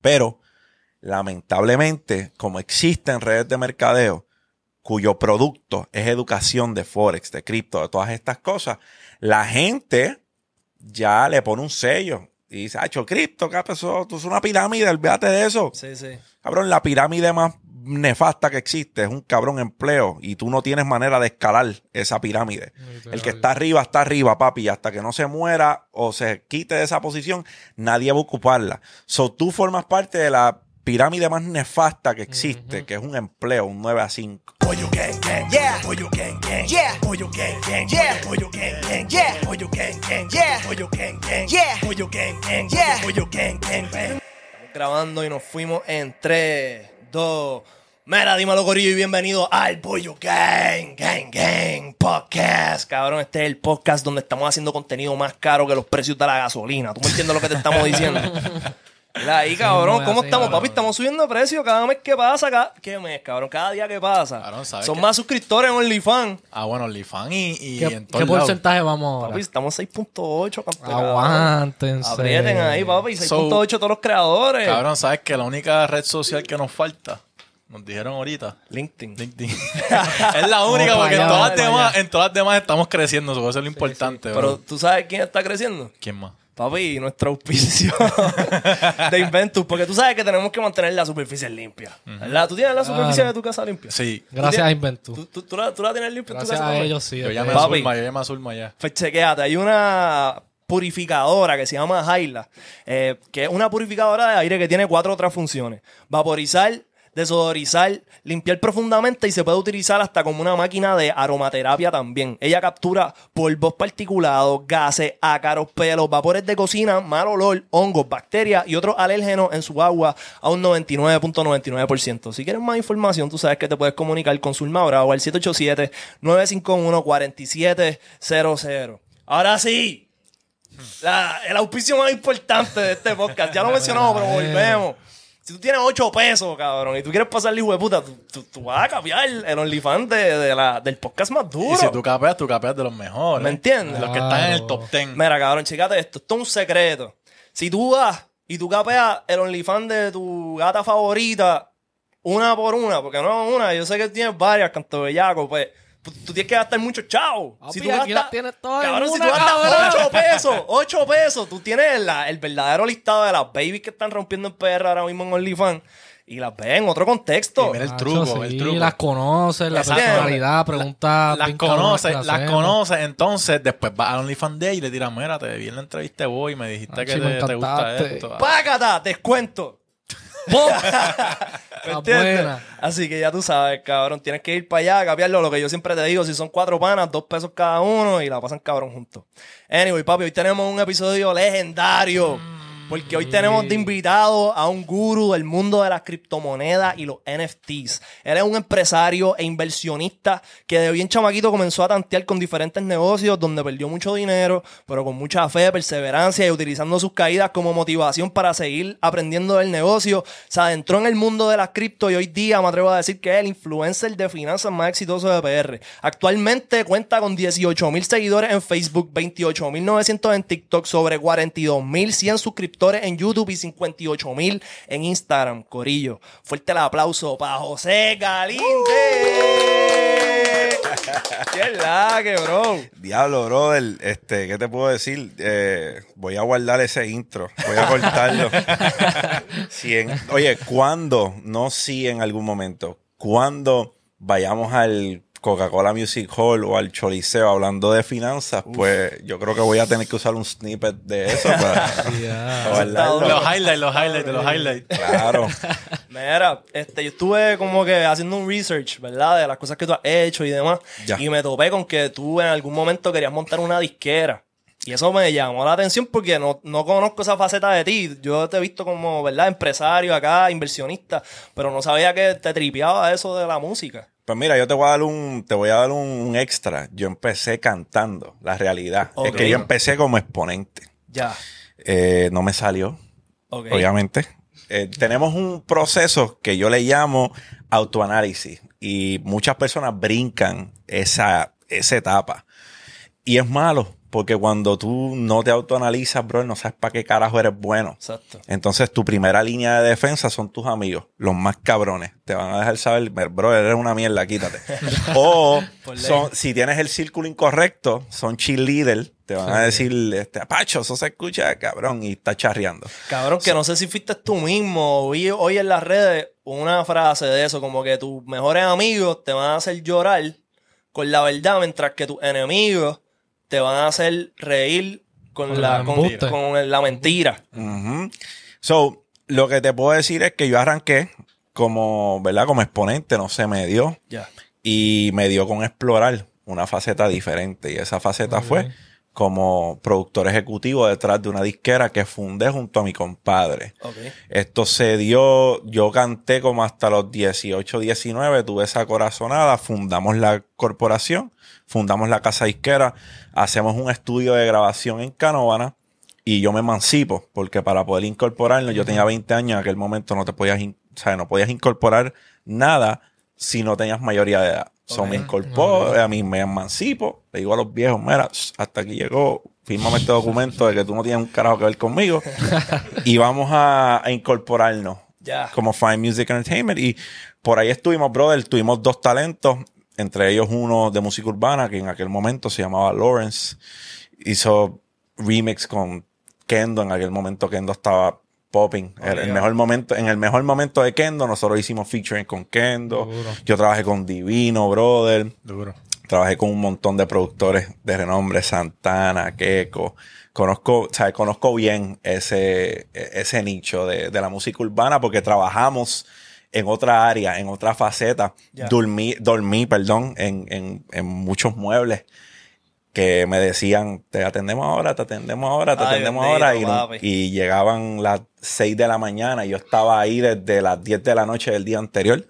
Pero, lamentablemente, como existen redes de mercadeo cuyo producto es educación de Forex, de cripto, de todas estas cosas, la gente ya le pone un sello y dice, hecho cripto, ¿qué pasó? Tú es una pirámide, olvídate de eso. Sí, sí. Cabrón, la pirámide más nefasta que existe es un cabrón empleo y tú no tienes manera de escalar esa pirámide. El que está arriba está arriba, papi, y hasta que no se muera o se quite de esa posición, nadie va a ocuparla. So tú formas parte de la pirámide más nefasta que existe, que es un empleo, un 9 a 5. Pollo gang gang, Yeah. pollo gang gang, Yeah. pollo gang gang, Yeah. pollo gang gang, Yeah. pollo gang gang, Yeah. pollo gang gang, Yeah. pollo gang gang, Yeah. pollo gang gang, bang. grabando y nos fuimos en 3, 2. Mira, dímelo, Corillo, y bienvenido al Pollo Gang, Gang, Gang Podcast. Cabrón, este es el podcast donde estamos haciendo contenido más caro que los precios de la gasolina. ¿Tú me entiendes lo que te estamos diciendo? Mira ahí, cabrón, ¿cómo así, estamos, cabrón. papi? Estamos subiendo de precio cada mes que pasa. Cada... ¿Qué mes, cabrón? Cada día que pasa. Cabrón, ¿sabes Son qué? más suscriptores en OnlyFans. Ah, bueno, OnlyFans y, y ¿Qué, en qué todos lados. porcentaje vamos ahora? Papi, estamos 6.8. canto, cabrón. Aguántense. Aprieten ahí, papi. 6.8 So- todos los creadores. Cabrón, ¿sabes que La única red social que nos falta, nos dijeron ahorita, LinkedIn. LinkedIn. es la única porque en todas, las demás, en todas las demás estamos creciendo, eso es lo importante. Pero tú sabes quién está creciendo. ¿Quién más? Papi, nuestro auspicio de Inventus, porque tú sabes que tenemos que mantener la superficie limpia. ¿Verdad? ¿Tú tienes la superficie Claro. de tu casa limpia? Sí. Gracias a ¿Tú, Inventus. tú, tú la, tú la tienes limpia en tu Gracias casa? a ellos, sí. Yo a Papi. Zulma, yo llamé a Zulma ya. Pues chequéate, hay una purificadora que se llama Hyla, eh, que es una purificadora de aire que tiene cuatro otras funciones. Vaporizar, desodorizar, limpiar profundamente y se puede utilizar hasta como una máquina de aromaterapia también. Ella captura polvos particulados, gases, ácaros, pelos, vapores de cocina, mal olor, hongos, bacterias y otros alérgenos en su agua a un 99.99%. Si quieres más información, tú sabes que te puedes comunicar con Zulma Bravo al 787-951-4700. Ahora sí, la- el auspicio más importante de este podcast. Ya lo mencionamos, pero volvemos. Si tú tienes 8 pesos, cabrón, y tú quieres pasarle hijo de puta, tú, tú- tú vas a capiar el OnlyFans de, de la- del podcast más duro. Y si tú capeas, tú capeas de los mejores. ¿Me entiendes? Los que están en el Claro. top 10. Mira, cabrón, checate esto. Esto es un secreto. Si tú vas y tú capeas el OnlyFans de tu gata favorita, una por una, porque no una, yo sé que tienes varias, canto bellaco, pues tú, tú tienes que gastar mucho chavo. Papi, aquí las tienes todas en cabrón, si tú gastas cabrón. 8 pesos, 8 pesos, tú tienes la- el verdadero listado de las babies que están rompiendo en PR ahora mismo en OnlyFans y las ves en otro contexto. Y mira el truco, sí, el truco. las conoces, la Exacto. personalidad, preguntas. las conoces, las conoces, entonces después vas al OnlyFans ella y le tiras, mira, te vi en la entrevista hoy y me dijiste Ah, que te, me te gusta esto. Ah, ¡Págata! ¡Descuento! ¿Me Está entiendes? buena. Así que ya tú sabes, cabrón. Tienes que ir para allá, capiarlo. Lo que yo siempre te digo, si son cuatro panas, dos pesos cada uno y la pasan cabrón juntos. Anyway, papi, hoy tenemos un episodio legendario. Porque hoy tenemos de invitado a un gurú del mundo de las criptomonedas y los NFTs. Él es un empresario e inversionista que de bien chamaquito comenzó a tantear con diferentes negocios donde perdió mucho dinero, pero con mucha fe, perseverancia y utilizando sus caídas como motivación para seguir aprendiendo del negocio. Se adentró en el mundo de las cripto y hoy día me atrevo a decir que es el influencer de finanzas más exitoso de PR. Actualmente cuenta con 18 mil seguidores en Facebook, 28 mil 900 en TikTok, sobre 42 mil 100 suscriptores en YouTube y 58 mil en Instagram. Corillo, fuerte el aplauso para José Galinde. ¡Qué la que, bro! Diablo, brother, este, ¿qué te puedo decir? Eh, voy a guardar ese intro, voy a cortarlo. Si en- oye, ¿cuándo? No si en algún momento. ¿Cuándo vayamos al Coca-Cola Music Hall o al Choliseo hablando de finanzas? Pues yo creo que voy a tener que usar un snippet de eso para. Los highlights, los highlights, de los highlights. Claro. Mira, este, yo estuve como que haciendo un research, ¿verdad? De las cosas que tú has hecho y demás. Ya. Y me topé con que tú en algún momento querías montar una disquera. Y eso me llamó la atención porque no, no conozco esa faceta de ti. Yo te he visto como, ¿verdad? Empresario acá, inversionista, pero no sabía que te tripeaba eso de la música. Pues mira, yo te voy a dar un, te voy a dar un, extra. Yo empecé cantando, la realidad. Es que yo empecé como exponente. Ya. Eh, no me salió, Ok. obviamente. Eh, tenemos un proceso que yo le llamo autoanálisis y muchas personas brincan esa, esa etapa. Y es malo, Porque cuando tú no te autoanalizas, bro, no sabes para qué carajo eres bueno. Exacto. Entonces, tu primera línea de defensa son tus amigos, los más cabrones. Te van a dejar saber, bro, eres una mierda, quítate. o son, si tienes el círculo incorrecto, son cheerleader. Te van a decir, este, Pacho, eso se escucha, cabrón, y está charreando. Cabrón, que no sé si fuiste tú mismo. Vi hoy en las redes una frase de eso, como que tus mejores amigos te van a hacer llorar con la verdad, mientras que tus enemigos te van a hacer reír con, Con la, con, la mentira. So, lo que te puedo decir es que yo arranqué como, ¿verdad? Como exponente, no se me dio. Y me dio con explorar una faceta diferente. Y esa faceta fue como productor ejecutivo detrás de una disquera que fundé junto a mi compadre. Esto se dio, yo canté como hasta los 18, 19, tuve esa corazonada, fundamos la corporación, fundamos la casa disquera, hacemos un estudio de grabación en Canóvana y yo me emancipo, porque para poder incorporarnos, yo tenía 20 años, en aquel momento no te podías, o sea, no podías incorporar nada si no tenías mayoría de edad. So, me incorporo, a mí me emancipo, le digo a los viejos, mira, hasta aquí llegó, fírmame este documento de que tú no tienes un carajo que ver conmigo y vamos a, a incorporarnos Ya. como Fine Music Entertainment. Y por ahí estuvimos, brother. Tuvimos dos talentos, entre ellos uno de música urbana, que en aquel momento se llamaba Lawrence. Hizo remix con Kendo. En aquel momento Kendo estaba popping. El, el mejor momento, en el mejor momento de Kendo, nosotros hicimos featuring con Kendo. Duro. Yo trabajé con Divino, brother. Duro. Trabajé con un montón de productores de renombre, Santana, Keiko. Conozco, o sea, conozco bien ese, ese nicho de, de la música urbana porque trabajamos en otra área, en otra faceta. Dormí, dormí, perdón, en, en, en muchos muebles que me decían, te atendemos ahora, te atendemos ahora, te Ay, atendemos bendito, ahora. Y, no- y llegaban las 6 de la mañana y yo estaba ahí desde las 10 de la noche del día anterior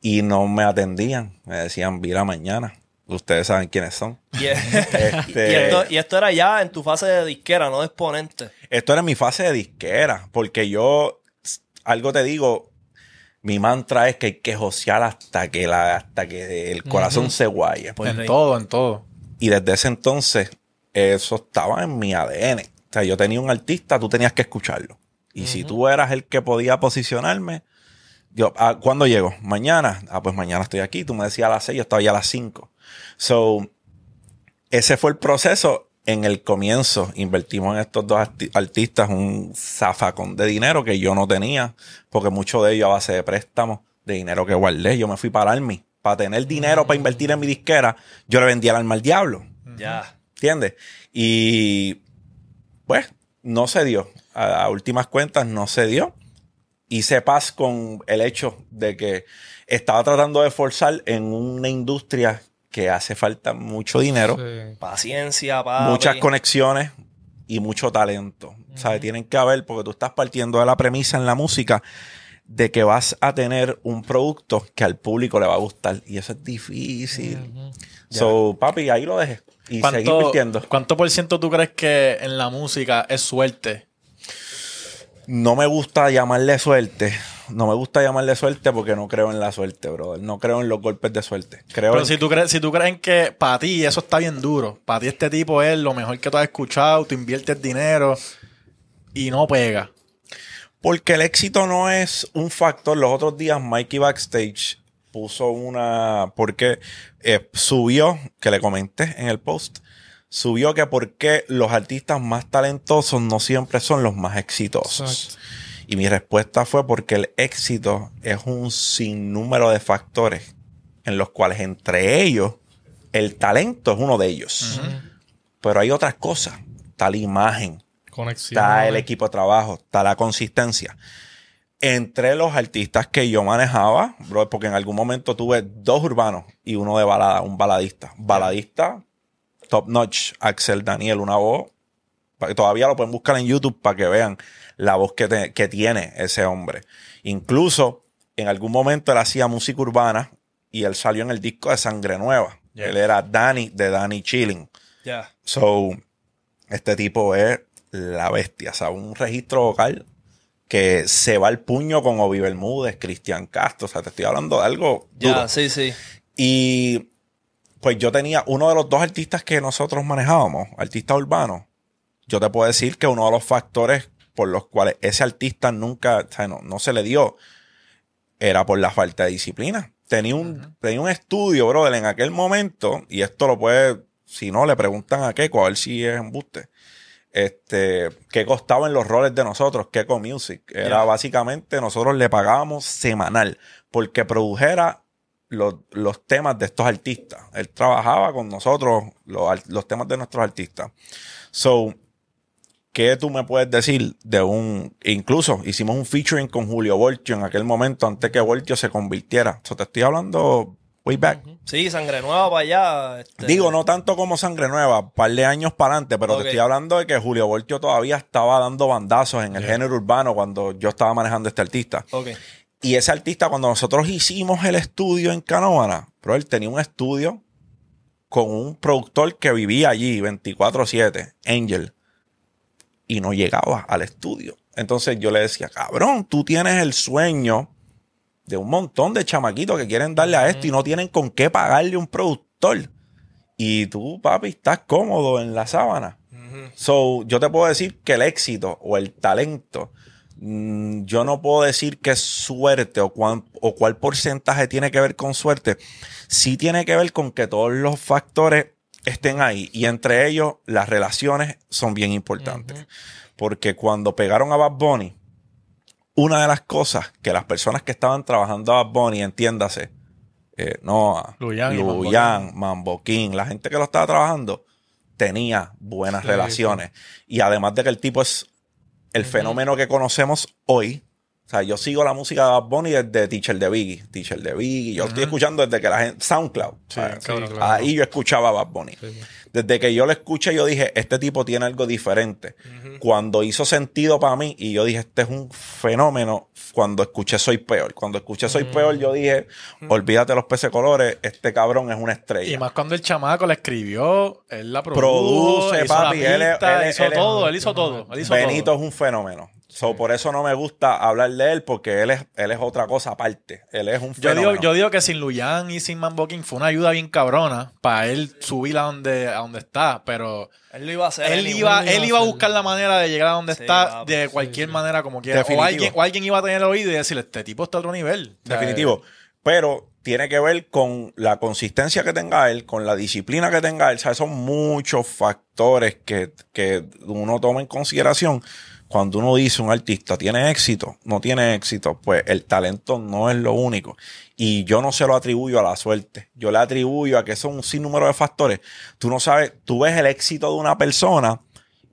y no me atendían. Me decían, mira mañana. Ustedes saben quiénes son. Y, Este- y esto, y esto era ya en tu fase de disquera, no de exponente. Esto era mi fase de disquera, porque yo, algo te digo, mi mantra es que hay que josear hasta que, la, hasta que el corazón se guaye. En todo, en todo. Y desde ese entonces, eso estaba en mi ADN. O sea, yo tenía un artista, tú tenías que escucharlo. Y si tú eras el que podía posicionarme, yo, ah, ¿cuándo llego? Mañana. Ah, pues mañana estoy aquí. Tú me decías a las 6, yo estaba ya a las 5. So, ese fue el proceso. En el comienzo invertimos en estos dos arti- artistas un zafacón de dinero que yo no tenía, porque mucho de ello a base de préstamos, de dinero que guardé. Yo me fui para Army. Para tener dinero para invertir en mi disquera, yo le vendía el alma al diablo. Ya. ¿Entiendes? Y pues no se dio. A, a últimas cuentas no se dio. Hice paz con el hecho de que estaba tratando de forzar en una industria que hace falta mucho dinero, Sí. Paciencia, papi. muchas conexiones y mucho talento. ¿Sabes? Tienen que haber, porque tú estás partiendo de la premisa en la música de que vas a tener un producto que al público le va a gustar. Y eso es difícil. So, papi, ahí lo dejé. Y seguí invirtiendo. ¿Cuánto por ciento tú crees que en la música es suerte? No me gusta llamarle suerte. No me gusta llamarle suerte porque no creo en la suerte, brother. No creo en los golpes de suerte. Creo Pero en- si tú crees, si tú crees que para ti eso está bien duro, para ti este tipo es lo mejor que tú has escuchado, tú inviertes dinero y no pega. Porque el éxito no es un factor. Los otros días Mikey Backstage puso una... Porque eh, subió, que le comenté en el post, subió que porque los artistas más talentosos no siempre son los más exitosos. Exacto. Y mi respuesta fue porque el éxito es un sinnúmero de factores en los cuales entre ellos el talento es uno de ellos. Pero hay otras cosas. Está la imagen, Conexión. está el equipo de trabajo, está la consistencia. Entre los artistas que yo manejaba, bro, porque en algún momento tuve dos urbanos y uno de balada, un baladista. Baladista, top notch, Axel Daniel, una voz. Todavía lo pueden buscar en YouTube para que vean la voz que, te- que tiene ese hombre. Incluso en algún momento él hacía música urbana y él salió en el disco de Sangre Nueva. Yeah. Él era Danny de Danny Chilling. Ya. So, este tipo es la bestia, o sea, un registro vocal que se va al puño con Obi Bermúdez, Cristian Castro, o sea, te estoy hablando de algo Ya, sí, sí. Y Pues yo tenía uno de los dos artistas que nosotros manejábamos, artista urbano. Yo te puedo decir que uno de los factores por los cuales ese artista nunca, o sea, no, no se le dio, era por la falta de disciplina. Tenía un, tenía un estudio, brother, en aquel momento, y esto lo puede, si no, le preguntan a Keiko a ver si es embuste. Este, qué costaba en los roles de nosotros, Keiko Music. Era básicamente, nosotros le pagábamos semanal porque produjera los, los temas de estos artistas. Él trabajaba con nosotros los, los temas de nuestros artistas. So, ¿qué tú me puedes decir de un... Incluso hicimos un featuring con Julio Voltio en aquel momento antes que Voltio se convirtiera. So, te estoy hablando way back. Sí, sangre nueva para allá. este, Digo, no tanto como Sangre Nueva, par de años para adelante, pero te estoy hablando de que Julio Voltio todavía estaba dando bandazos en el género urbano cuando yo estaba manejando este artista. Y ese artista, cuando nosotros hicimos el estudio en Canóvana, pero él tenía un estudio con un productor que vivía allí 24-7, Angel, y no llegaba al estudio. Entonces yo le decía, cabrón, tú tienes el sueño de un montón de chamaquitos que quieren darle a esto y no tienen con qué pagarle un productor. Y tú, papi, estás cómodo en la sábana. So, yo te puedo decir que el éxito o el talento, mm, yo no puedo decir que es suerte o, cuán- o cuál porcentaje tiene que ver con suerte. Sí tiene que ver con que todos los factores estén ahí y entre ellos las relaciones son bien importantes. Porque cuando pegaron a Bad Bunny, una de las cosas que las personas que estaban trabajando a Bad Bunny, entiéndase, eh, Noah, Luyan Luyan, Mambo King, la gente que lo estaba trabajando, tenía buenas relaciones. Y además de que el tipo es el fenómeno que conocemos hoy. O sea, yo sigo la música de Bad Bunny desde Teacher de Biggie. Teacher de Biggie. Yo estoy escuchando desde que la gente... SoundCloud. Ahí yo escuchaba a Bad Bunny. Desde que yo lo escuché, yo dije, este tipo tiene algo diferente. Cuando hizo sentido para mí, y yo dije, este es un fenómeno, cuando escuché Soy Peor. Cuando escuché Soy Peor, yo dije, olvídate los peces colores, este cabrón es una estrella. Y más cuando el chamaco la escribió, él la produjo, Produce, hizo papi, la él pista, hizo él todo, él hizo todo. Él hizo Benito todo. es un fenómeno. So, por eso no me gusta hablar de él, porque él es, él es otra cosa aparte. Él es un Yo fenómeno. digo, yo digo que sin Luyan y sin Mambo King fue una ayuda bien cabrona para él subir a donde, a donde está, pero Él lo iba a hacer. él iba, él iba él a iba a hacer- buscar la manera de llegar a donde Sí, está de sí, cualquier manera como quiera. O alguien, o alguien iba a tener el oído y decirle, este tipo está a otro nivel. Definitivo. Pero tiene que ver con la consistencia que tenga él, con la disciplina que tenga él. O sea, son muchos factores que, que uno toma en consideración. Cuando uno dice un artista tiene éxito, no tiene éxito, pues el talento no es lo único. Y yo no se lo atribuyo a la suerte. Yo le atribuyo a que son un sinnúmero de factores. Tú no sabes, tú ves el éxito de una persona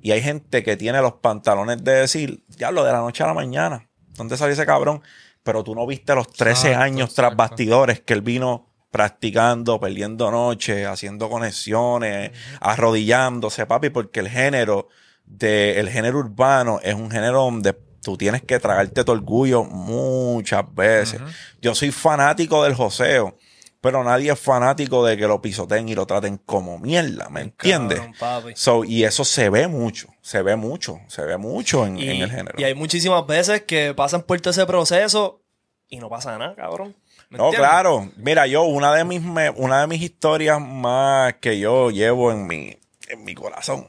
y hay gente que tiene los pantalones de decir, ya lo de la noche a la mañana. ¿Dónde salió ese cabrón? Pero tú no viste los 13 Exacto, años tras bastidores que él vino practicando, perdiendo noche, haciendo conexiones, arrodillándose, papi, porque el género de, el género urbano es un género donde tú tienes que tragarte tu orgullo muchas veces. Yo soy fanático del joseo, pero nadie es fanático de que lo pisoteen y lo traten como mierda, ¿me entiendes? Cabrón. So, y eso se ve mucho, se ve mucho, se ve mucho en, Y, en el género. y hay muchísimas veces que pasan por todo ese proceso y no pasa nada, cabrón. ¿Me No, entiendes? claro. Mira, yo, una de mis me- una de mis historias más que yo llevo en mi, en mi corazón.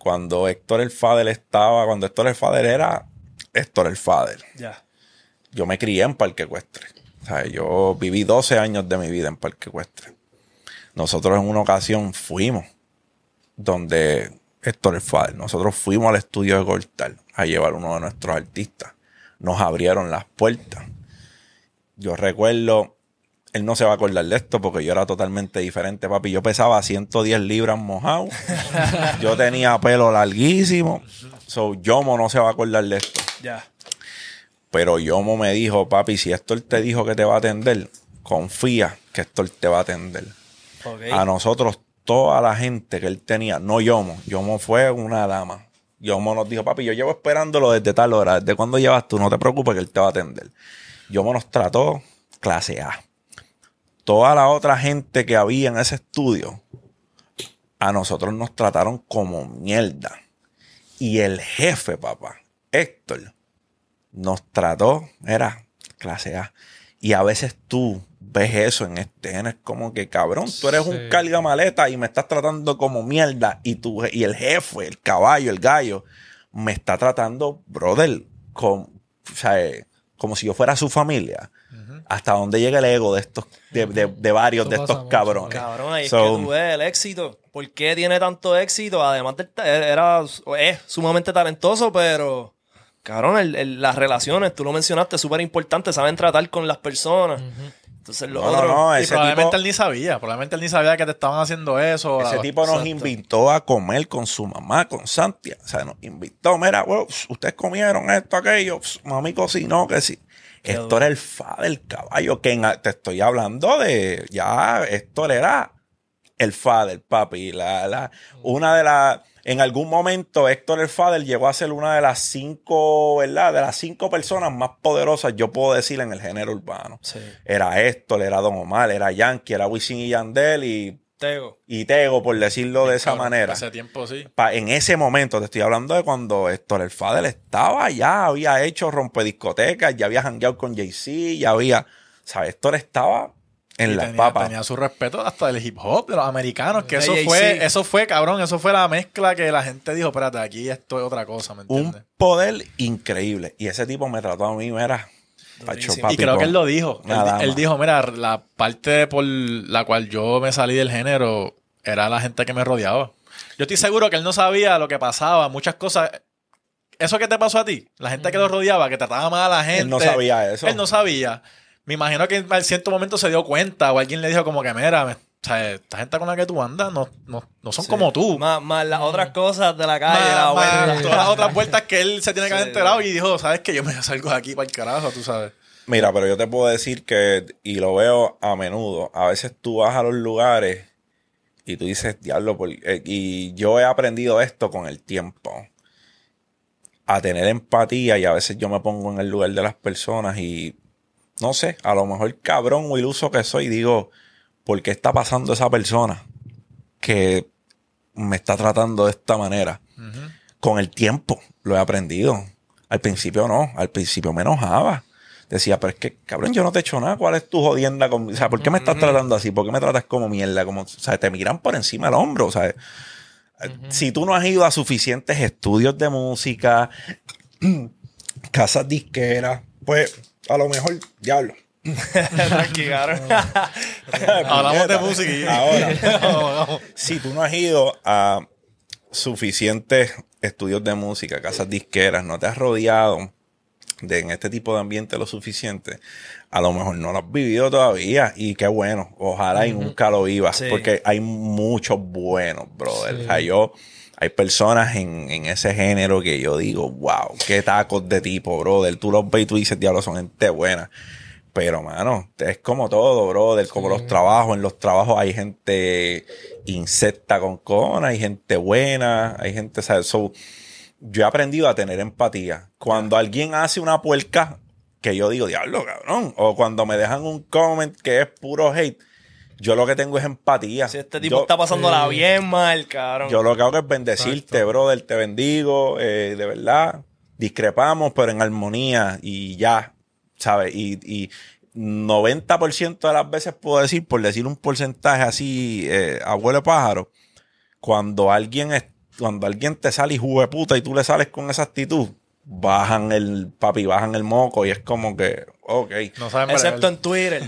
Cuando Héctor el Fader estaba, cuando Héctor el Fader era Héctor el Fader. Ya. Yo me crié en Parque Ecuestre. O sea, yo viví 12 años de mi vida en Parque Ecuestre. Nosotros en una ocasión fuimos donde Héctor el Fader, nosotros fuimos al estudio de Gortal a llevar uno de nuestros artistas. Nos abrieron las puertas. Yo recuerdo, él no se va a acordar de esto porque yo era totalmente diferente, papi. Yo pesaba 110 libras mojado. yo tenía pelo larguísimo. So, Yomo no se va a acordar de esto. Ya. Pero Yomo me dijo, papi, si Héctor te dijo que te va a atender, confía que Héctor te va a atender. A nosotros, toda la gente que él tenía, no Yomo, Yomo fue una dama. Yomo nos dijo, papi, yo llevo esperándolo desde tal hora, desde cuando llevas tú, no te preocupes que él te va a atender. Yomo nos trató clase A. Toda la otra gente que había en ese estudio, a nosotros nos trataron como mierda. Y el jefe, papá, Héctor, nos trató, era clase A. Y a veces tú ves eso en este, es como que cabrón, tú eres un carga maleta y me estás tratando como mierda y tú, y el jefe, el caballo, el gallo, me está tratando, brother, con, o sea, eh, como si yo fuera su familia. Hasta dónde llega el ego de estos, de, de- de varios Eso de estos mucho, cabrones. Cabrón, ahí So, es que tú ves el éxito. ¿Por qué tiene tanto éxito? Además de era es sumamente talentoso, pero cabrón, el- el- las relaciones, tú lo mencionaste, es súper importante, saben tratar con las personas. Entonces los No, no, otros no, Y ese probablemente tipo, él ni sabía, probablemente él ni sabía que te estaban haciendo eso. ese la- tipo nos Exacto. invitó a comer con su mamá, con Santia. O sea, nos invitó, mira, ustedes comieron esto, aquello, pss, mami cocinó, que sí. Esto era el fa del caballo, que en- te estoy hablando de, ya, esto era el father, papi. La, la, una de las, en algún momento Héctor el father llegó a ser una de las cinco, ¿verdad? De las cinco personas más poderosas, yo puedo decir, en el género urbano. Sí. Era Héctor, era Don Omar, era Yankee, era Wisin y Yandel y, Tego. y Tego, por decirlo de esa manera. Hace tiempo sí. Pa- en ese momento, te estoy hablando de cuando Héctor el Fadel estaba ya, había hecho rompediscotecas, ya había jangueado con Jay-Z, ya había, ¿sabes? Héctor estaba en Y las tenía, papas. tenía su respeto hasta del hip hop de los americanos, que De eso Jay-Z. fue, eso fue, cabrón, eso fue la mezcla que la gente dijo, espérate, aquí esto es otra cosa, ¿me entiendes? Un poder increíble. Y ese tipo me trató a mí, mira, Pacho, Durísimo. papi, y creo que él lo dijo. Él, dijo, mira, la parte por la cual yo me salí del género era la gente que me rodeaba. Yo estoy seguro que él no sabía lo que pasaba, muchas cosas. Eso que te pasó a ti, la gente que lo rodeaba, que trataba mal a la gente. Él no sabía eso. Él no sabía. Me imagino que en cierto momento se dio cuenta o alguien le dijo como que, mira, me- o sea, esta gente con la que tú andas no, no, no son Sí. como tú. Más, más las otras cosas de la calle, Más- la más vuelta. todas las otras vueltas que él se tiene que haber enterado y dijo, ¿sabes que Yo me salgo de aquí para el carajo, tú sabes. Mira, pero yo te puedo decir que, y lo veo a menudo, a veces tú vas a los lugares y tú dices, diablo, por- eh, y yo he aprendido esto con el tiempo, a tener empatía y a veces yo me pongo en el lugar de las personas y, no sé, a lo mejor cabrón o iluso que soy, digo, ¿por qué está pasando esa persona que me está tratando de esta manera? Con el tiempo lo he aprendido. Al principio no, al principio me enojaba. Decía, pero es que, cabrón, yo no te he hecho nada. ¿Cuál es tu jodienda conmigo? O sea, ¿por qué me estás tratando así? ¿Por qué me tratas como mierda? Como, o sea, te miran por encima del hombro. O sea, si tú no has ido a suficientes estudios de música, casas disqueras, pues a lo mejor, diablo. Hablamos de música y Ahora, si tú no has ido a suficientes estudios de música, casas disqueras, no te has rodeado de en este tipo de ambiente lo suficiente, a lo mejor no lo has vivido todavía y qué bueno, ojalá y nunca lo vivas, Sí. porque hay muchos buenos, brother. O sea, yo, hay personas en, en ese género que yo digo, wow, qué tacos de tipo, brother. Tú los ves y tú dices, diablo, son gente buena. Pero, mano, es como todo, brother. Como los trabajos. En los trabajos hay gente insecta con cona, hay gente buena, hay gente, ¿sabes? So, yo he aprendido a tener empatía. Cuando alguien hace una puerca, que yo digo, diablo, cabrón. O cuando me dejan un comment que es puro hate, yo lo que tengo es empatía. Si este tipo Yo- está pasándola bien mal, cabrón. yo lo que hago es bendecirte, brother. Te bendigo, eh, de verdad. Discrepamos, pero en armonía y ya, ¿sabes? Y, y 90% de las veces puedo decir, por decir un porcentaje así, eh, abuelo pájaro, cuando alguien, es, cuando alguien te sale y de puta y tú le sales con esa actitud, bajan el, papi, bajan el moco y es como que, ok. no saben Excepto en Twitter.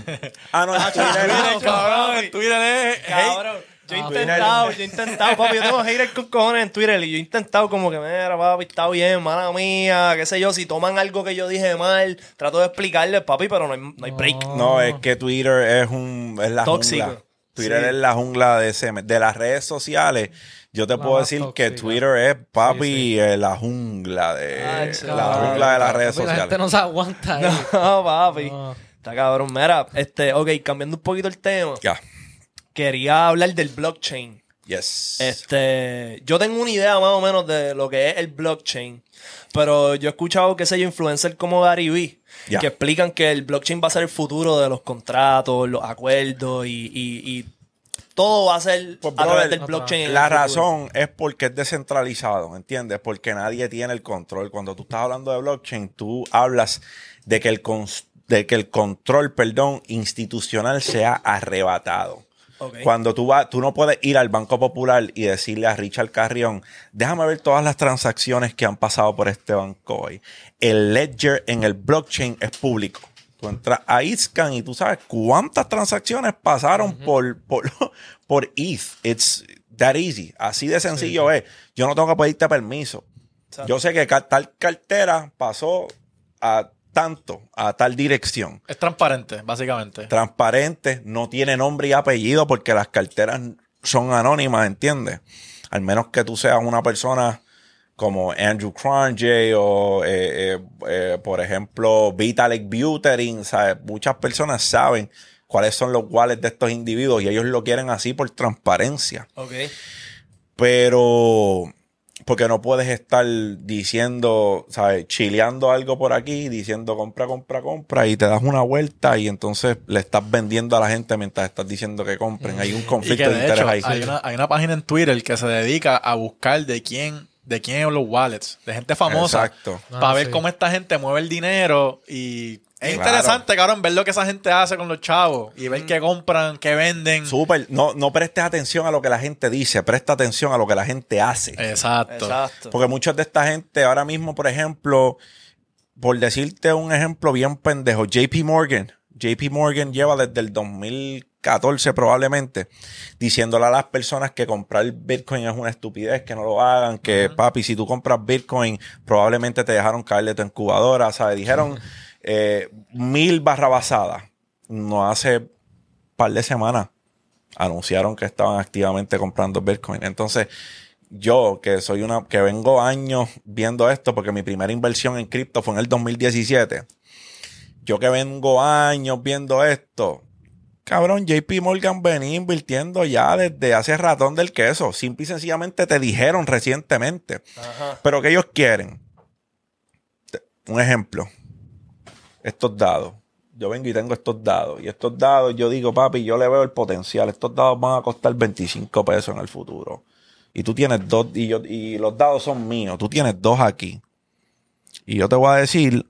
Ah, no, en Twitter, Twitter, no, cabrón, en Twitter es. Cabrón. Yo he Ah, intentado, yo he intentado, papi, yo tengo haters con cojones en Twitter y yo he intentado como que, mira, papi, está bien, mala mía, qué sé yo, si toman algo que yo dije mal, trato de explicarles, papi, pero no hay, no hay break. No, es que Twitter es un es la Tóxico. jungla. Twitter Sí. es la jungla de ese de las redes sociales. Yo te La puedo decir que. Twitter es papi Sí, eh, la jungla de Ay, sí. la jungla de las redes Papi, La gente sociales. no se aguanta ahí. No, papi. No. Está cabrón. Mira, este, ok, cambiando un poquito el tema, Ya. Quería hablar del blockchain. Yes. Este, yo tengo una idea más o menos de lo que es el blockchain, pero yo he escuchado, qué sé yo, influencers como Gary Vee, que explican que el blockchain va a ser el futuro de los contratos, los acuerdos y, y- y todo va a ser Pues, a través brother, del blockchain. La razón es porque es descentralizado, ¿entiendes? Porque nadie tiene el control. Cuando tú estás hablando de blockchain, tú hablas de que el de que el control, perdón, institucional sea arrebatado. Cuando tú vas, tú no puedes ir al Banco Popular y decirle a Richard Carrión, déjame ver todas las transacciones que han pasado por este banco hoy. El ledger en el blockchain es público. Tú entras a Eatscan y tú sabes cuántas transacciones pasaron por, por, por ETH. It's that easy. Así de sencillo es. Yo no tengo que pedirte permiso. Exacto. Yo sé que tal cartera pasó a tanto, a tal dirección Es transparente, básicamente. transparente, no tiene nombre y apellido porque las carteras son anónimas, ¿entiendes? Al menos que tú seas una persona como Andrew Cronje o, eh, eh, eh, por ejemplo, Vitalik Buterin, ¿sabes? Muchas personas saben cuáles son los wallets de estos individuos y ellos lo quieren así por transparencia. Ok. Pero, porque no puedes estar diciendo, ¿sabes? Chileando algo por aquí, diciendo compra, compra, compra, y te das una vuelta y entonces le estás vendiendo a la gente mientras estás diciendo que compren. Hay un conflicto de de interés hecho, ahí. hay una, hay una página en Twitter que se dedica a buscar de quién, de quién son los wallets, de gente famosa. Exacto. Para Ah, ver sí. cómo esta gente mueve el dinero y es Claro. interesante, cabrón, ver lo que esa gente hace con los chavos y ver qué compran, qué venden. Súper. No, no prestes atención a lo que la gente dice, presta atención a lo que la gente hace. Exacto. Exacto. Porque muchos de esta gente ahora mismo, por ejemplo, por decirte un ejemplo bien pendejo, JP Morgan. JP Morgan lleva desde el 2014 probablemente diciéndole a las personas que comprar Bitcoin es una estupidez, que no lo hagan, que papi, si tú compras Bitcoin probablemente te dejaron caer de tu incubadora, ¿sabes? Dijeron eh, mil barrabasadas. No hace par de semanas anunciaron que estaban activamente comprando Bitcoin. Entonces, yo que soy una, que vengo años viendo esto, porque mi primera inversión en cripto fue en el 2017. Yo que vengo años viendo esto, cabrón, JP Morgan venía invirtiendo ya desde hace ratón del queso. Simple y sencillamente te dijeron recientemente. Ajá. Pero que ellos quieren. Un ejemplo. Estos dados. Yo vengo y tengo estos dados. Y estos dados, yo digo, papi, yo le veo el potencial. Estos dados van a costar 25 pesos en el futuro. Y tú tienes dos, y, yo, y los dados son míos. Tú tienes dos aquí. Y yo te voy a decir,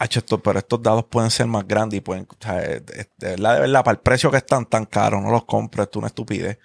esto, pero estos dados pueden ser más grandes y pueden, o sea, eh, de, verdad, de verdad, para el precio que están tan caros, no los compres, tú una estupidez.